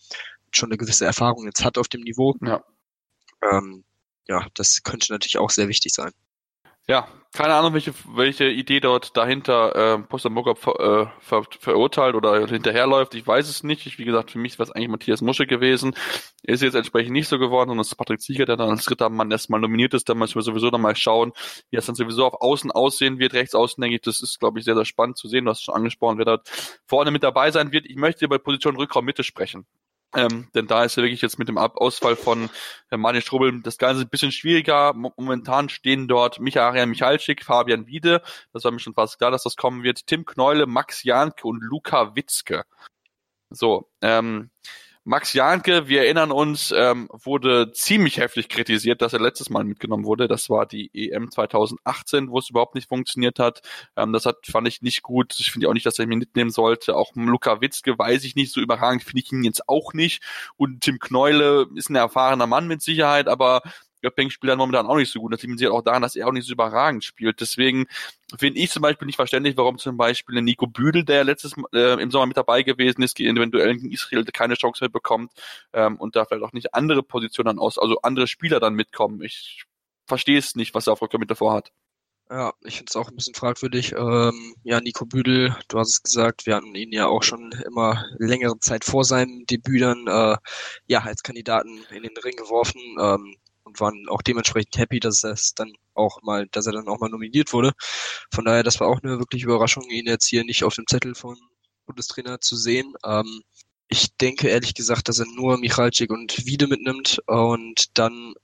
schon eine gewisse Erfahrung jetzt hat auf dem Niveau. Ja. Ähm, ja, das könnte natürlich auch sehr wichtig sein. Ja, keine Ahnung, welche, welche Idee dort dahinter äh, Postamoka ver, äh, ver, verurteilt oder hinterherläuft. Ich weiß es nicht. Ich, wie gesagt, für mich war es eigentlich Matthias Musche gewesen. Ist jetzt entsprechend nicht so geworden, sondern es ist Patrick Zieger, der dann als dritter Mann erstmal nominiert ist. Da müssen wir sowieso noch mal schauen, wie es dann sowieso auf Außen aussehen wird. Rechts außen, denke ich, das ist, glaube ich, sehr, sehr spannend zu sehen. Du hast schon angesprochen, wer dort vorne mit dabei sein wird. Ich möchte über Position Rückraum Mitte sprechen. Ähm, denn da ist ja wirklich jetzt mit dem Ausfall von äh, Martin das Ganze ein bisschen schwieriger. Momentan stehen dort Michael Michalczyk, Fabian Wiede, das war mir schon fast klar, dass das kommen wird, Tim Kneule, Max Janke und Luca Witzke. So, ähm, Max Janke, wir erinnern uns, ähm, wurde ziemlich heftig kritisiert, dass er letztes Mal mitgenommen wurde. Das war die EM 2018, wo es überhaupt nicht funktioniert hat. Ähm, das hat, fand ich nicht gut. Ich finde auch nicht, dass er ihn mitnehmen sollte. Auch Luka Witzke weiß ich nicht, so überragend finde ich ihn jetzt auch nicht. Und Tim Kneule ist ein erfahrener Mann mit Sicherheit, aber Göpping spielt dann momentan auch nicht so gut. Das liegt auch daran, dass er auch nicht so überragend spielt. Deswegen finde ich zum Beispiel nicht verständlich, warum zum Beispiel Nico Büdel, der letztes äh, im Sommer mit dabei gewesen ist, eventuell in Israel keine Chance mehr bekommt ähm, und da vielleicht auch nicht andere Positionen aus, also andere Spieler dann mitkommen. Ich verstehe es nicht, was er auf Rückkehr mit davor hat. Ja, ich finde es auch ein bisschen fragwürdig. Ähm, ja, Nico Büdel, du hast es gesagt, wir hatten ihn ja auch schon immer längere Zeit vor seinem Debüt äh, ja als Kandidaten in den Ring geworfen. Ähm, und waren auch dementsprechend happy, dass es dann auch mal, dass er dann auch mal nominiert wurde. Von daher, das war auch eine wirklich Überraschung, ihn jetzt hier nicht auf dem Zettel von Bundestrainer zu sehen. Ähm, ich denke ehrlich gesagt, dass er nur Michalczyk und Wiede mitnimmt und dann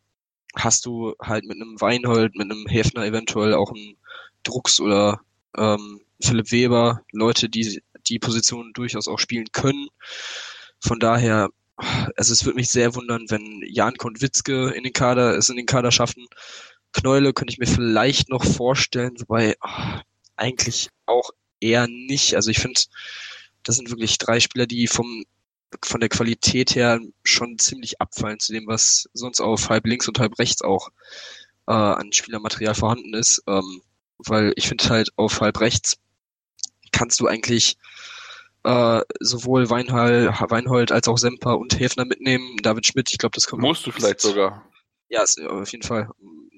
hast du halt mit einem Weinhold, mit einem Häfner eventuell auch einen Drucks oder ähm, Philipp Weber, Leute, die die Position durchaus auch spielen können. Von daher also es würde mich sehr wundern, wenn Jan Konwitzke in den Kader es in den Kader schaffen. Kneule könnte ich mir vielleicht noch vorstellen, wobei oh, eigentlich auch eher nicht. Also ich finde, das sind wirklich drei Spieler, die vom von der Qualität her schon ziemlich abfallen zu dem, was sonst auf halb links und halb rechts auch äh, an Spielermaterial vorhanden ist. Ähm, weil ich finde halt auf halb rechts kannst du eigentlich äh, sowohl Weinhall, Weinhold als auch Semper und Häfner mitnehmen. David Schmidt, ich glaube, das kommt. Musst du vielleicht sogar. Ja, ist, auf jeden Fall.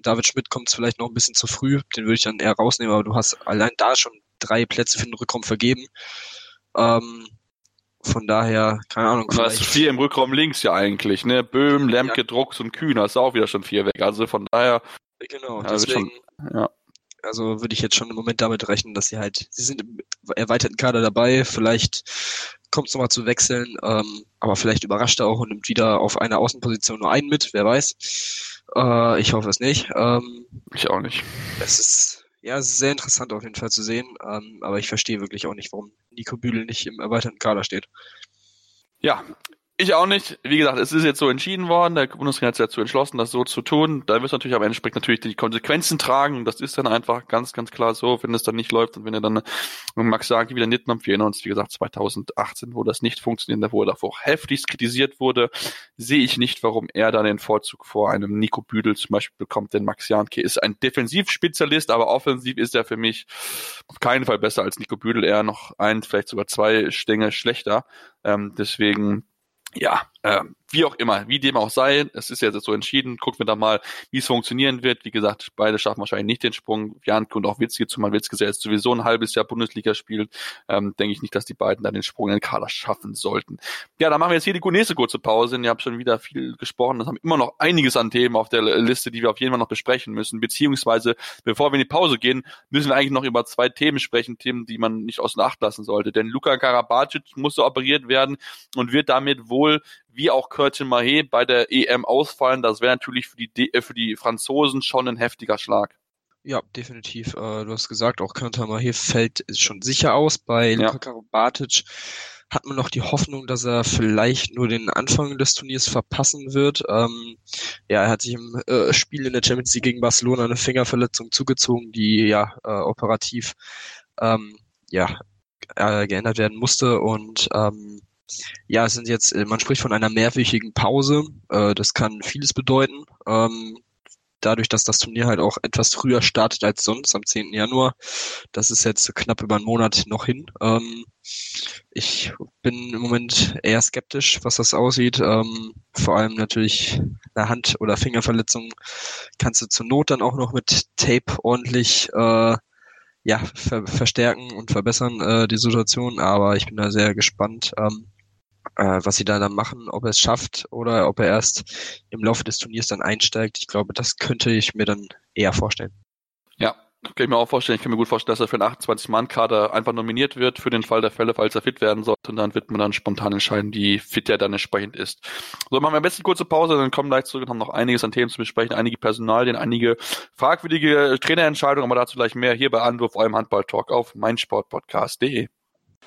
David Schmidt kommt vielleicht noch ein bisschen zu früh, den würde ich dann eher rausnehmen, aber du hast allein da schon drei Plätze für den Rückraum vergeben. Ähm, von daher, keine Ahnung. Du hast vier im Rückraum links ja eigentlich, ne? Böhm, Lemke, ja. Drucks und Kühn hast du auch wieder schon vier weg. Also von daher. Genau, deswegen, schon, ja. Also würde ich jetzt schon im Moment damit rechnen, dass sie halt, sie sind im erweiterten Kader dabei, vielleicht kommt es nochmal zu wechseln, ähm, aber vielleicht überrascht er auch und nimmt wieder auf einer Außenposition nur einen mit, wer weiß. Äh, ich hoffe es nicht. Ähm, ich auch nicht. Es ist, ja, es ist sehr interessant auf jeden Fall zu sehen, ähm, aber ich verstehe wirklich auch nicht, warum Nico Büdel nicht im erweiterten Kader steht. Ja, ich auch nicht. Wie gesagt, es ist jetzt so entschieden worden. Der Bundesrat hat sich dazu entschlossen, das so zu tun. Da du natürlich aber entsprechend natürlich die Konsequenzen tragen. Das ist dann einfach ganz, ganz klar so, wenn es dann nicht läuft und wenn er dann Max Sagi wieder nimmt. Wir erinnern uns, wie gesagt, 2018, wo das nicht funktioniert, wo er davor heftigst kritisiert wurde, sehe ich nicht, warum er dann den Vorzug vor einem Nico Büdel zum Beispiel bekommt. Denn Max Janke ist ein Defensivspezialist, aber offensiv ist er für mich auf keinen Fall besser als Nico Büdel. Er noch ein, vielleicht sogar zwei Stänge schlechter. Ähm, deswegen ja, äh, wie auch immer, wie dem auch sei, es ist jetzt so entschieden, gucken wir da mal, wie es funktionieren wird. Wie gesagt, beide schaffen wahrscheinlich nicht den Sprung. Janke und auch Witzke, zumal Witzke jetzt sowieso ein halbes Jahr Bundesliga spielt, ähm, denke ich nicht, dass die beiden dann den Sprung in den Kader schaffen sollten. Ja, dann machen wir jetzt hier die nächste kurze Pause. Ihr habt schon wieder viel gesprochen. Das haben immer noch einiges an Themen auf der Liste, die wir auf jeden Fall noch besprechen müssen. Beziehungsweise, bevor wir in die Pause gehen, müssen wir eigentlich noch über zwei Themen sprechen, Themen, die man nicht außer Acht lassen sollte. Denn Luka Karabacic musste operiert werden und wird damit wohl wie auch Curtin Mahé bei der EM ausfallen. Das wäre natürlich für die, äh, für die Franzosen schon ein heftiger Schlag. Ja, definitiv. Äh, du hast gesagt, auch Curtin Mahé fällt schon sicher aus. Bei ja. Luka Karabatic hat man noch die Hoffnung, dass er vielleicht nur den Anfang des Turniers verpassen wird. Ähm, ja, er hat sich im äh, Spiel in der Champions League gegen Barcelona eine Fingerverletzung zugezogen, die ja äh, operativ ähm, ja äh, geändert werden musste und ähm, ja, es sind jetzt, äh, man spricht von einer mehrwöchigen Pause. Äh, das kann vieles bedeuten. Ähm, dadurch, dass das Turnier halt auch etwas früher startet als sonst, am 10. Januar. Das ist jetzt knapp über einen Monat noch hin. Ähm, ich bin im Moment eher skeptisch, was das aussieht. Ähm, vor allem natürlich eine Hand- oder Fingerverletzung kannst du zur Not dann auch noch mit Tape ordentlich äh, ja, ver verstärken und verbessern äh, die Situation. Aber ich bin da sehr gespannt. Ähm, äh, was sie da dann machen, ob er es schafft oder ob er erst im Laufe des Turniers dann einsteigt. Ich glaube, das könnte ich mir dann eher vorstellen. Ja, kann ich mir auch vorstellen. Ich kann mir gut vorstellen, dass er für einen 28-Mann-Kader einfach nominiert wird für den Fall der Fälle, falls er fit werden sollte. Und dann wird man dann spontan entscheiden, wie fit er dann entsprechend ist. So, machen wir am besten kurze Pause, dann kommen gleich zurück und haben noch einiges an Themen zu besprechen, einige Personalien, einige fragwürdige Trainerentscheidungen, aber dazu gleich mehr hier bei Anruf, eurem Handball-Talk auf meinsportpodcast.de.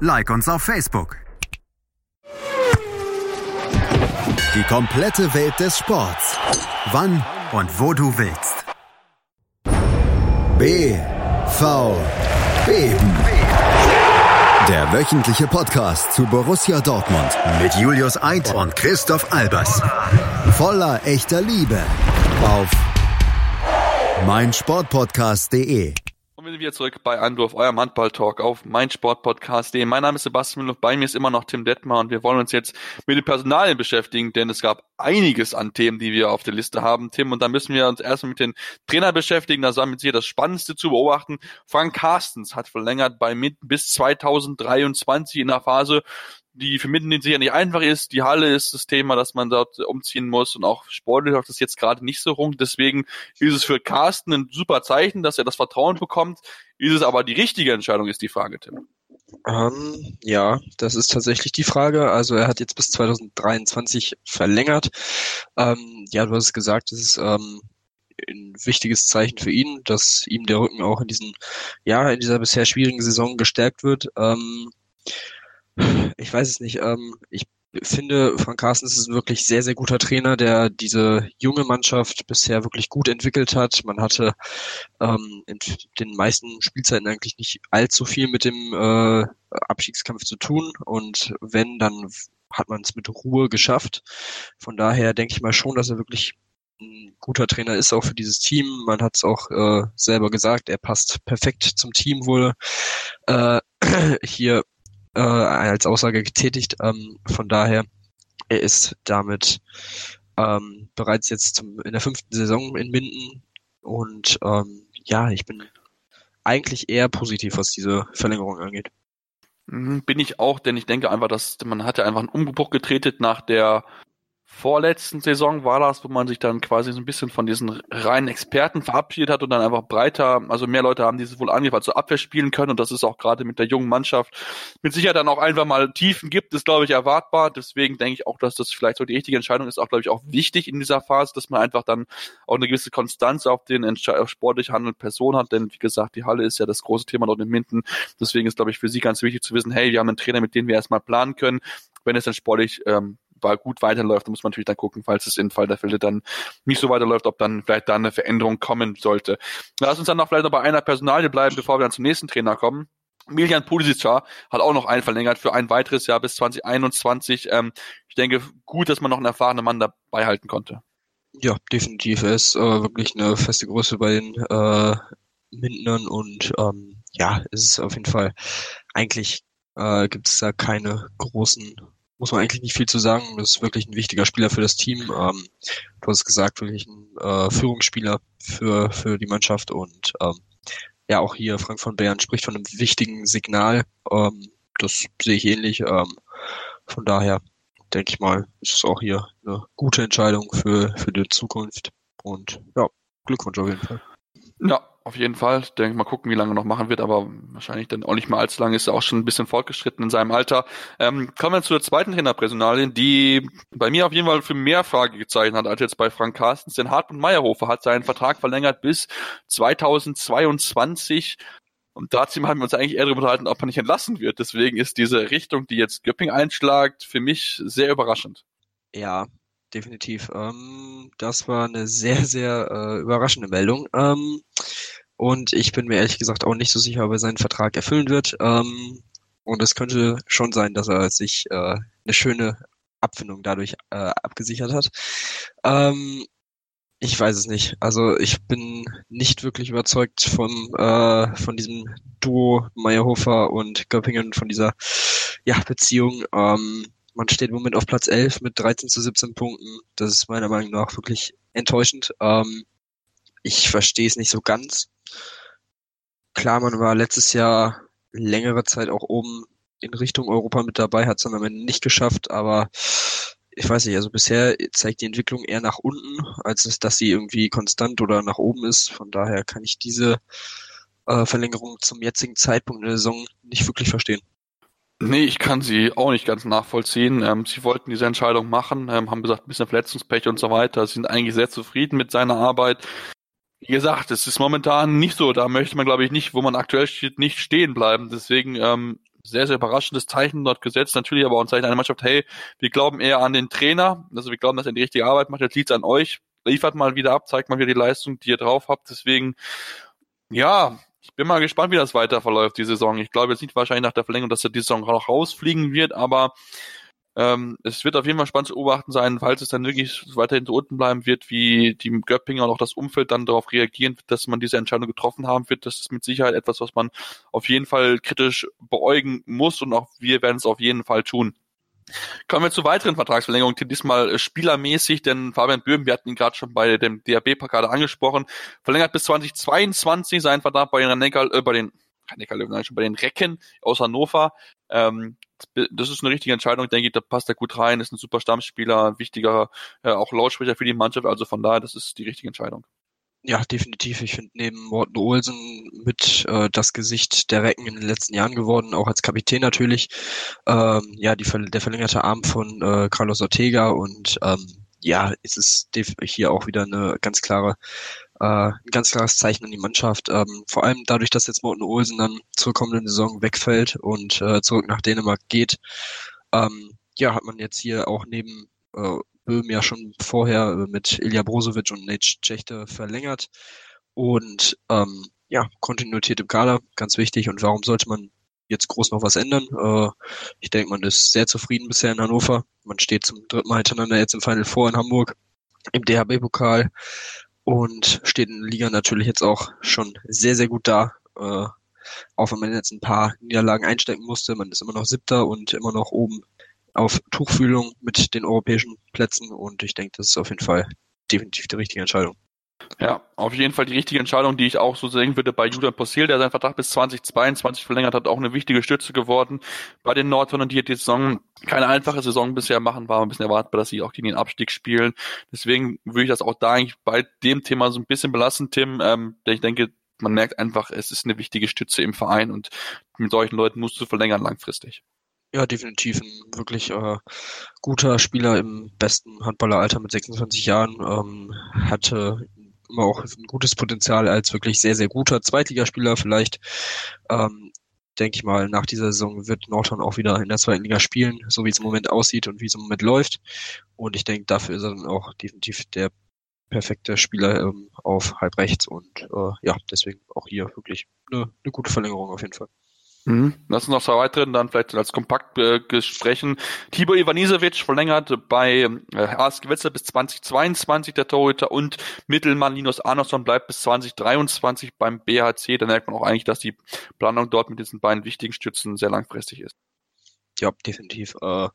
Like uns auf Facebook. Die komplette Welt des Sports. Wann und wo du willst. B. V. Beben. Der wöchentliche Podcast zu Borussia Dortmund mit Julius Eid und Christoph Albers. Voller echter Liebe auf meinsportpodcast.de wir sind wieder zurück bei Anruf, eurem Handball-Talk auf meinsportpodcast.de. Mein Name ist Sebastian Müller, bei mir ist immer noch Tim Detmar und wir wollen uns jetzt mit den Personalien beschäftigen, denn es gab einiges an Themen, die wir auf der Liste haben, Tim, und da müssen wir uns erstmal mit den Trainer beschäftigen, da sagen wir hier das Spannendste zu beobachten. Frank Carstens hat verlängert bei mit bis 2023 in der Phase, die für Minden sicher nicht einfach ist. Die Halle ist das Thema, dass man dort umziehen muss und auch sportlich läuft das jetzt gerade nicht so rum. Deswegen ist es für Carsten ein super Zeichen, dass er das Vertrauen bekommt. Ist es aber die richtige Entscheidung, ist die Frage, Tim. Ähm, ja, das ist tatsächlich die Frage. Also er hat jetzt bis 2023 verlängert. Ähm, ja, du hast es gesagt, es ist ähm, ein wichtiges Zeichen für ihn, dass ihm der Rücken auch in diesen, ja, in dieser bisher schwierigen Saison gestärkt wird. Ähm, ich weiß es nicht. Ähm, ich finde, Frank Carstens ist ein wirklich sehr, sehr guter Trainer, der diese junge Mannschaft bisher wirklich gut entwickelt hat. Man hatte ähm, in den meisten Spielzeiten eigentlich nicht allzu viel mit dem äh, Abstiegskampf zu tun. Und wenn, dann hat man es mit Ruhe geschafft. Von daher denke ich mal schon, dass er wirklich ein guter Trainer ist auch für dieses Team. Man hat es auch äh, selber gesagt, er passt perfekt zum Team wohl. Äh, hier äh, als Aussage getätigt. Ähm, von daher, er ist damit ähm, bereits jetzt zum, in der fünften Saison in Minden und ähm, ja, ich bin eigentlich eher positiv, was diese Verlängerung angeht. Mhm, bin ich auch, denn ich denke einfach, dass man hat ja einfach einen Umbruch getreten nach der vorletzten Saison war das, wo man sich dann quasi so ein bisschen von diesen reinen Experten verabschiedet hat und dann einfach breiter, also mehr Leute haben dieses wohl angefallen zur Abwehr spielen können und das ist auch gerade mit der jungen Mannschaft mit Sicherheit dann auch einfach mal Tiefen gibt, ist glaube ich erwartbar. Deswegen denke ich auch, dass das vielleicht so die richtige Entscheidung ist, auch glaube ich auch wichtig in dieser Phase, dass man einfach dann auch eine gewisse Konstanz auf den auf sportlich handelnden Personen hat, denn wie gesagt, die Halle ist ja das große Thema dort in Minden. Deswegen ist glaube ich für sie ganz wichtig zu wissen, hey, wir haben einen Trainer, mit dem wir erstmal planen können, wenn es dann sportlich ähm, gut weiterläuft, dann muss man natürlich dann gucken, falls es im Fall der Fälle dann nicht so weiterläuft, ob dann vielleicht da eine Veränderung kommen sollte. Lass uns dann noch vielleicht noch bei einer Personalie bleiben, bevor wir dann zum nächsten Trainer kommen. Miljan Pulisic hat auch noch einen verlängert für ein weiteres Jahr bis 2021. Ähm, ich denke, gut, dass man noch einen erfahrenen Mann dabei halten konnte. Ja, definitiv. Er ist äh, wirklich eine feste Größe bei den äh, Mindenern und ähm, ja, es ist auf jeden Fall eigentlich äh, gibt es da keine großen muss man eigentlich nicht viel zu sagen. Das ist wirklich ein wichtiger Spieler für das Team. Ähm, du hast gesagt, wirklich ein äh, Führungsspieler für, für die Mannschaft und ähm, ja, auch hier Frank von Bern spricht von einem wichtigen Signal. Ähm, das sehe ich ähnlich. Ähm, von daher denke ich mal, ist es auch hier eine gute Entscheidung für, für die Zukunft. Und ja, Glückwunsch auf jeden Fall. Ja, auf jeden Fall. Ich denke, mal gucken, wie lange noch machen wird, aber wahrscheinlich dann auch nicht mehr allzu lange. Ist er auch schon ein bisschen fortgeschritten in seinem Alter. Ähm, kommen wir zu der zweiten Trainerpersonalin, die bei mir auf jeden Fall für mehr Frage gezeichnet hat als jetzt bei Frank Carstens. Denn Hartmut Meyerhofer hat seinen Vertrag verlängert bis 2022. Und dazu haben wir uns eigentlich eher darüber unterhalten, ob er nicht entlassen wird. Deswegen ist diese Richtung, die jetzt Göpping einschlagt, für mich sehr überraschend. Ja, definitiv. Ähm, das war eine sehr, sehr äh, überraschende Meldung. Ähm, und ich bin mir ehrlich gesagt auch nicht so sicher, ob er seinen Vertrag erfüllen wird. Ähm, und es könnte schon sein, dass er sich äh, eine schöne Abfindung dadurch äh, abgesichert hat. Ähm, Ich weiß es nicht. Also ich bin nicht wirklich überzeugt vom äh, von diesem Duo Meyerhofer und Göppingen von dieser ja, Beziehung. Ähm, man steht im Moment auf Platz 11 mit 13 zu 17 Punkten. Das ist meiner Meinung nach wirklich enttäuschend. Ähm, ich verstehe es nicht so ganz. Klar, man war letztes Jahr längere Zeit auch oben in Richtung Europa mit dabei, hat es dann am Ende nicht geschafft, aber ich weiß nicht, also bisher zeigt die Entwicklung eher nach unten, als dass sie irgendwie konstant oder nach oben ist. Von daher kann ich diese äh, Verlängerung zum jetzigen Zeitpunkt der Saison nicht wirklich verstehen. Nee, ich kann sie auch nicht ganz nachvollziehen. Ähm, sie wollten diese Entscheidung machen, ähm, haben gesagt, ein bisschen Verletzungspech und so weiter, Sie sind eigentlich sehr zufrieden mit seiner Arbeit. Wie gesagt, es ist momentan nicht so. Da möchte man, glaube ich, nicht, wo man aktuell steht, nicht stehen bleiben. Deswegen ähm, sehr, sehr überraschendes Zeichen dort gesetzt. Natürlich aber auch ein Zeichen einer Mannschaft, hey, wir glauben eher an den Trainer. Also wir glauben, dass er die richtige Arbeit macht. Jetzt liegt an euch. Liefert mal wieder ab, zeigt mal wieder die Leistung, die ihr drauf habt. Deswegen, ja, ich bin mal gespannt, wie das weiter verläuft, die Saison. Ich glaube jetzt nicht wahrscheinlich nach der Verlängerung, dass er die Saison noch rausfliegen wird, aber ähm, es wird auf jeden Fall spannend zu beobachten sein, falls es dann wirklich weiterhin so unten bleiben wird, wie die Göppinger und auch das Umfeld dann darauf reagieren, dass man diese Entscheidung getroffen haben wird. Das ist mit Sicherheit etwas, was man auf jeden Fall kritisch beäugen muss und auch wir werden es auf jeden Fall tun. Kommen wir zu weiteren Vertragsverlängerungen, diesmal äh, spielermäßig, denn Fabian Böhm, wir hatten ihn gerade schon bei dem DAB-Paket angesprochen, verlängert bis 2022 seinen Vertrag bei den Neckar, äh, bei den nein, schon bei den Recken aus Hannover. Ähm, das ist eine richtige Entscheidung, denke ich, da passt er gut rein, ist ein super Stammspieler, ein wichtiger, äh, auch Lautsprecher für die Mannschaft, also von daher, das ist die richtige Entscheidung. Ja, definitiv. Ich finde neben Morten Olsen mit äh, das Gesicht der Recken in den letzten Jahren geworden, auch als Kapitän natürlich. Ähm, ja, die, der verlängerte Arm von äh, Carlos Ortega und ähm, ja, es ist hier auch wieder eine ganz klare äh, ein ganz klares Zeichen an die Mannschaft. Ähm, vor allem dadurch, dass jetzt Morten Olsen dann zur kommenden Saison wegfällt und äh, zurück nach Dänemark geht, ähm, ja, hat man jetzt hier auch neben äh, Böhm ja schon vorher äh, mit Ilja Brozovic und Nate Schechte verlängert. Und ähm, ja, Kontinuität im Kader, ganz wichtig. Und warum sollte man jetzt groß noch was ändern? Äh, ich denke, man ist sehr zufrieden bisher in Hannover. Man steht zum dritten Mal hintereinander jetzt im Final Four in Hamburg im DHB-Pokal und steht in der Liga natürlich jetzt auch schon sehr, sehr gut da. Äh, auch wenn man jetzt ein paar Niederlagen einstecken musste, man ist immer noch Siebter und immer noch oben auf Tuchfühlung mit den europäischen Plätzen und ich denke, das ist auf jeden Fall definitiv die richtige Entscheidung. Ja, auf jeden Fall die richtige Entscheidung, die ich auch so sehen würde bei Julian Possil, der seinen Vertrag bis 2022 verlängert hat, auch eine wichtige Stütze geworden bei den Nordhornern, die die Saison keine einfache Saison bisher machen, war ein bisschen erwartbar, dass sie auch gegen den Abstieg spielen. Deswegen würde ich das auch da eigentlich bei dem Thema so ein bisschen belassen, Tim, ähm, denn ich denke, man merkt einfach, es ist eine wichtige Stütze im Verein und mit solchen Leuten musst du verlängern langfristig. Ja, definitiv ein wirklich äh, guter Spieler im besten Handballeralter mit 26 Jahren. Ähm, hatte immer auch ein gutes Potenzial als wirklich sehr, sehr guter Zweitligaspieler. Vielleicht, ähm, denke ich mal, nach dieser Saison wird Norton auch wieder in der zweiten Liga spielen, so wie es im Moment aussieht und wie es im Moment läuft. Und ich denke, dafür ist er dann auch definitiv der perfekte Spieler ähm, auf halb rechts und äh, ja, deswegen auch hier wirklich eine, eine gute Verlängerung auf jeden Fall. Mhm. Lass uns noch zwei weitere dann vielleicht als kompakt äh, sprechen. Tibor Ivanisevic verlängert bei äh, AS Gewetzer bis 2022 der Torhüter und Mittelmann Linus Arnoson bleibt bis 2023 beim BHC. Da merkt man auch eigentlich, dass die Planung dort mit diesen beiden wichtigen Stützen sehr langfristig ist. Ja, definitiv. Äh,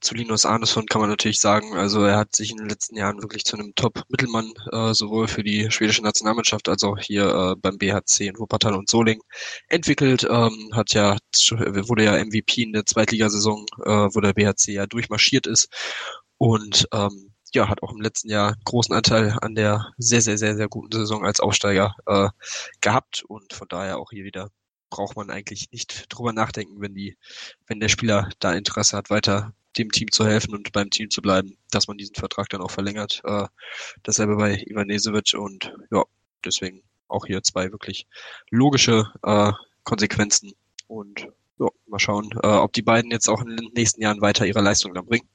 zu Linus Arnesson kann man natürlich sagen, also er hat sich in den letzten Jahren wirklich zu einem Top-Mittelmann äh, sowohl für die schwedische Nationalmannschaft als auch hier äh, beim BHC in Wuppertal und Soling entwickelt. Ähm, hat ja wurde ja MVP in der Zweitligasaison, äh, wo der BHC ja durchmarschiert ist und ähm, ja, hat auch im letzten Jahr einen großen Anteil an der sehr, sehr, sehr, sehr guten Saison als Aufsteiger äh, gehabt und von daher auch hier wieder braucht man eigentlich nicht drüber nachdenken, wenn die, wenn der Spieler da Interesse hat, weiter dem Team zu helfen und beim Team zu bleiben, dass man diesen Vertrag dann auch verlängert. Äh, dasselbe bei Ivan Nesevic und ja, deswegen auch hier zwei wirklich logische äh, Konsequenzen und ja, mal schauen, äh, ob die beiden jetzt auch in den nächsten Jahren weiter ihre Leistung dann bringen.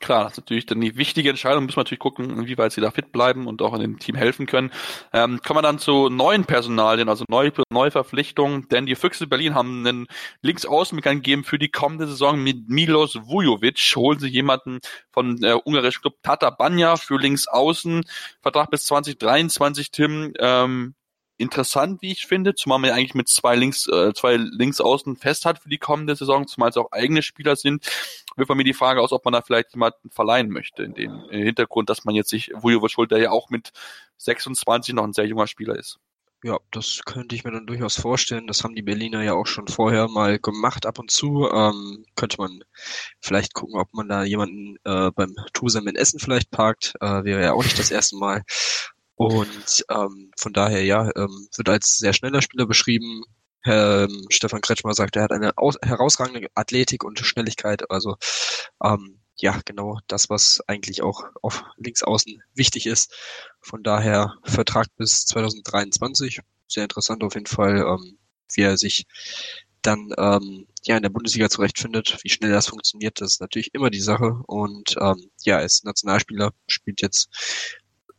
Klar, das ist natürlich dann die wichtige Entscheidung. Müssen wir natürlich gucken, inwieweit sie da fit bleiben und auch in dem Team helfen können. Ähm, kommen wir dann zu neuen Personalien, also neue, neue Verpflichtungen. Denn die Füchse Berlin haben einen Linksaußen gegeben für die kommende Saison mit Milos Vujovic. Holen sie jemanden von äh, ungarischen Club Tata Banya für Linksaußen. Vertrag bis 2023, Tim. Ähm, interessant, wie ich finde, zumal man ja eigentlich mit zwei Links, äh, zwei Linksaußen fest hat für die kommende Saison, zumal es auch eigene Spieler sind, wirft man mir die Frage aus, ob man da vielleicht jemanden verleihen möchte, in dem Hintergrund, dass man jetzt sich Vujovic holt, der ja auch mit 26 noch ein sehr junger Spieler ist. Ja, das könnte ich mir dann durchaus vorstellen. Das haben die Berliner ja auch schon vorher mal gemacht ab und zu. Ähm, könnte man vielleicht gucken, ob man da jemanden äh, beim Tusem in Essen vielleicht parkt. Äh, wäre ja auch nicht das erste Mal. Und ähm, von daher, ja, ähm, wird als sehr schneller Spieler beschrieben. Ähm, Stefan Kretschmer sagt, er hat eine aus herausragende Athletik und Schnelligkeit. Also ähm, ja, genau das, was eigentlich auch auf links außen wichtig ist. Von daher Vertrag bis 2023. Sehr interessant auf jeden Fall, ähm, wie er sich dann ähm, ja in der Bundesliga zurechtfindet, wie schnell das funktioniert, das ist natürlich immer die Sache. Und ähm, ja, er ist Nationalspieler, spielt jetzt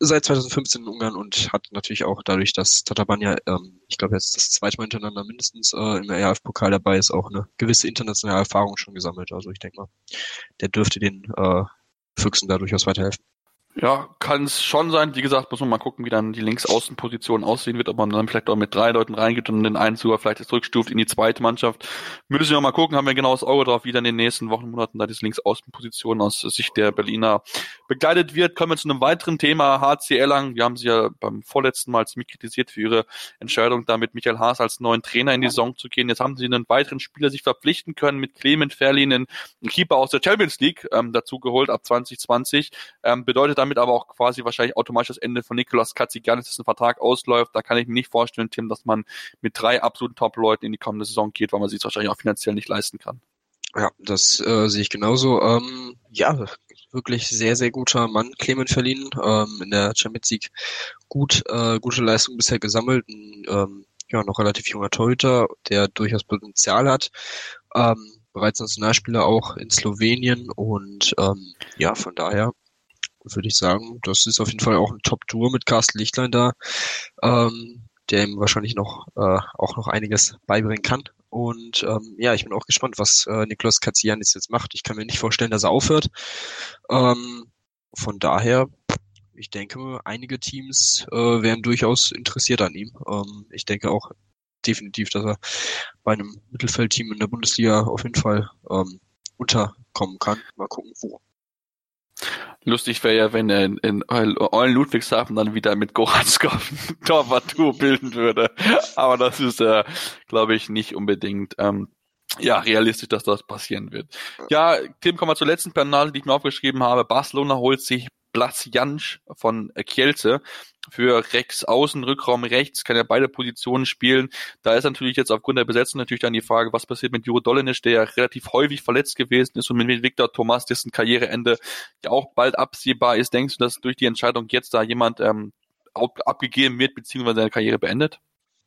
seit 2015 in Ungarn und hat natürlich auch dadurch, dass Tatabanya, ähm, ich glaube jetzt das zweite Mal hintereinander mindestens äh, im ERF-Pokal dabei ist, auch eine gewisse internationale Erfahrung schon gesammelt. Also ich denke mal, der dürfte den äh, Füchsen da durchaus weiterhelfen. Ja, kann es schon sein. Wie gesagt, muss man mal gucken, wie dann die Linksaußenposition aussehen wird, ob man dann vielleicht auch mit drei Leuten reingeht und den einen sogar vielleicht zurückstuft in die zweite Mannschaft. Müssen wir mal gucken, haben wir ein genaues Auge drauf, wie dann in den nächsten Wochen, Monaten da diese Linksaußenposition aus Sicht der Berliner begleitet wird. Kommen wir zu einem weiteren Thema, HC Erlangen. Wir haben sie ja beim vorletzten Mal ziemlich kritisiert für ihre Entscheidung, da mit Michael Haas als neuen Trainer in die Saison zu gehen. Jetzt haben sie einen weiteren Spieler sich verpflichten können mit Clement Ferlin, einen Keeper aus der Champions League, ähm, dazu geholt ab 2020. Ähm, bedeutet damit aber auch quasi wahrscheinlich automatisch das Ende von Nicolas Katzigiannis, dessen Vertrag ausläuft. Da kann ich mir nicht vorstellen, Tim, dass man mit drei absoluten Top-Leuten in die kommende Saison geht, weil man sich es wahrscheinlich auch finanziell nicht leisten kann. Ja, das äh, sehe ich genauso. Ähm, ja, wirklich sehr, sehr guter Mann, Clement Verlin, ähm, in der Champions League gut, äh, gute Leistung bisher gesammelt. Ein, ähm, ja, noch relativ junger Torhüter, der durchaus Potenzial hat. Ähm, bereits Nationalspieler auch in Slowenien und ähm, ja, von daher würde ich sagen, das ist auf jeden Fall auch ein Top-Tour mit Carsten Lichtlein da, ähm, der ihm wahrscheinlich noch äh, auch noch einiges beibringen kann. Und ähm, ja, ich bin auch gespannt, was äh, Niklas Katzianis jetzt macht. Ich kann mir nicht vorstellen, dass er aufhört. Ähm, von daher, ich denke, einige Teams äh, wären durchaus interessiert an ihm. Ähm, ich denke auch definitiv, dass er bei einem Mittelfeldteam in der Bundesliga auf jeden Fall ähm, unterkommen kann. Mal gucken, wo. Lustig wäre ja, wenn er in, in Eulen Ludwigshafen dann wieder mit Goranskov ein bilden würde. Aber das ist, äh, glaube ich, nicht unbedingt ähm, ja, realistisch, dass das passieren wird. Ja, Tim, kommen wir zur letzten Personal, die ich mir aufgeschrieben habe. Barcelona holt sich Blasjansch von Kielce für Rex außen, Rückraum rechts, kann er beide Positionen spielen. Da ist natürlich jetzt aufgrund der Besetzung natürlich dann die Frage, was passiert mit Juro Dolenisch, der ja relativ häufig verletzt gewesen ist und mit Viktor Thomas, dessen Karriereende ja auch bald absehbar ist. Denkst du, dass durch die Entscheidung jetzt da jemand ähm, abgegeben wird, beziehungsweise seine Karriere beendet?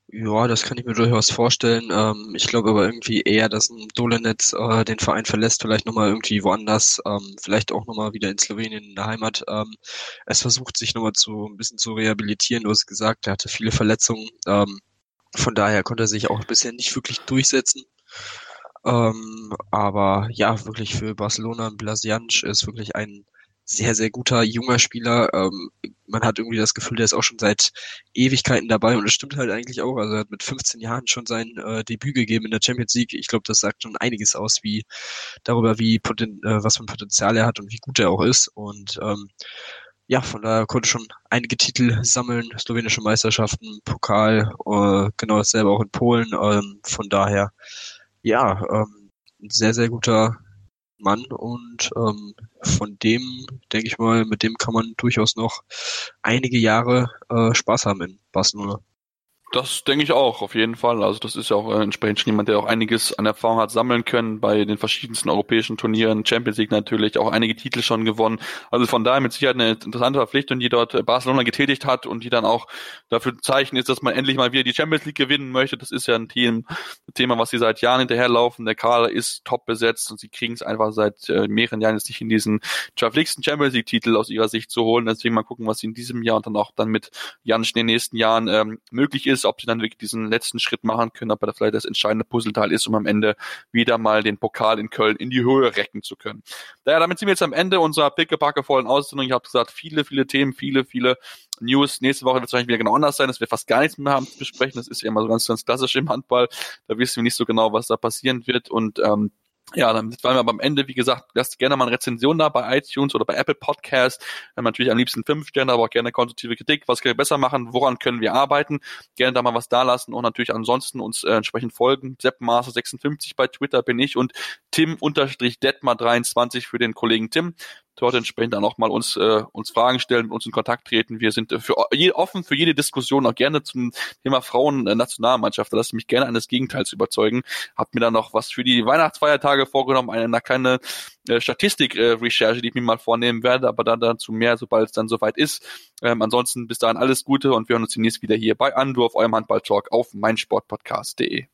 Ja, das kann ich mir durchaus vorstellen. Ähm, ich glaube aber irgendwie eher, dass ein Dolenetz äh, den Verein verlässt, vielleicht nochmal irgendwie woanders, ähm, vielleicht auch nochmal wieder in Slowenien in der Heimat. Ähm, es versucht sich nochmal zu ein bisschen zu rehabilitieren. Du hast gesagt, er hatte viele Verletzungen. Ähm, von daher konnte er sich auch bisher nicht wirklich durchsetzen. Ähm, aber ja, wirklich für Barcelona Blasianc ist wirklich ein sehr, sehr guter junger Spieler. Ähm, man hat irgendwie das Gefühl, der ist auch schon seit Ewigkeiten dabei und das stimmt halt eigentlich auch. Also er hat mit 15 Jahren schon sein äh, Debüt gegeben in der Champions League. Ich glaube, das sagt schon einiges aus, wie darüber, wie Poten äh, was für ein Potenzial er hat und wie gut er auch ist. Und ähm, ja, von daher konnte schon einige Titel sammeln, slowenische Meisterschaften, Pokal, äh, genau dasselbe auch in Polen. Ähm, von daher, ja, ähm, sehr, sehr guter Mann und ähm, von dem, denke ich mal, mit dem kann man durchaus noch einige Jahre äh, Spaß haben in Barcelona. Das denke ich auch, auf jeden Fall. Also das ist ja auch äh, entsprechend schon jemand, der auch einiges an Erfahrung hat sammeln können bei den verschiedensten europäischen Turnieren, Champions League natürlich, auch einige Titel schon gewonnen. Also von daher mit Sicherheit eine interessante Verpflichtung, die dort äh, Barcelona getätigt hat und die dann auch dafür Zeichen ist, dass man endlich mal wieder die Champions League gewinnen möchte. Das ist ja ein Thema, was sie seit Jahren hinterherlaufen. Der Kader ist top besetzt und sie kriegen es einfach seit äh, mehreren Jahren jetzt nicht in diesen verpflichtenden Champions League Titel aus ihrer Sicht zu holen. Deswegen mal gucken, was sie in diesem Jahr und dann auch dann mit Jansch in den nächsten Jahren ähm, möglich ist ob sie dann wirklich diesen letzten Schritt machen können, ob er vielleicht das entscheidende Puzzleteil ist, um am Ende wieder mal den Pokal in Köln in die Höhe recken zu können. Daher, damit sind wir jetzt am Ende unserer pickepacke vollen Aussendung. Ich habe gesagt, viele, viele Themen, viele, viele News. Nächste Woche wird es wahrscheinlich wieder genau anders sein, dass wir fast gar nichts mehr haben zu besprechen. Das ist ja immer so ganz, ganz klassisch im Handball. Da wissen wir nicht so genau, was da passieren wird und ähm, ja, dann waren wir aber am Ende, wie gesagt, lasst gerne mal eine Rezension da bei iTunes oder bei Apple Podcast. Haben natürlich am liebsten fünf Sterne, aber auch gerne konstruktive Kritik. Was können wir besser machen? Woran können wir arbeiten? Gerne da mal was da lassen und natürlich ansonsten uns äh, entsprechend folgen. Seppmaster56 bei Twitter bin ich und Tim-Detmar23 für den Kollegen Tim dort entsprechend dann auch mal uns, äh, uns Fragen stellen, uns in Kontakt treten. Wir sind für, je, offen für jede Diskussion, auch gerne zum Thema Frauen-Nationalmannschaft. Da lasst mich gerne eines Gegenteils überzeugen. Hab mir dann noch was für die Weihnachtsfeiertage vorgenommen, eine, eine kleine äh, Statistik-Recherche, äh, die ich mir mal vornehmen werde, aber dann dazu mehr, sobald es dann soweit ist. Ähm, ansonsten bis dahin alles Gute und wir hören uns demnächst wieder hier bei Andu auf eurem Handball-Talk auf meinsportpodcast.de.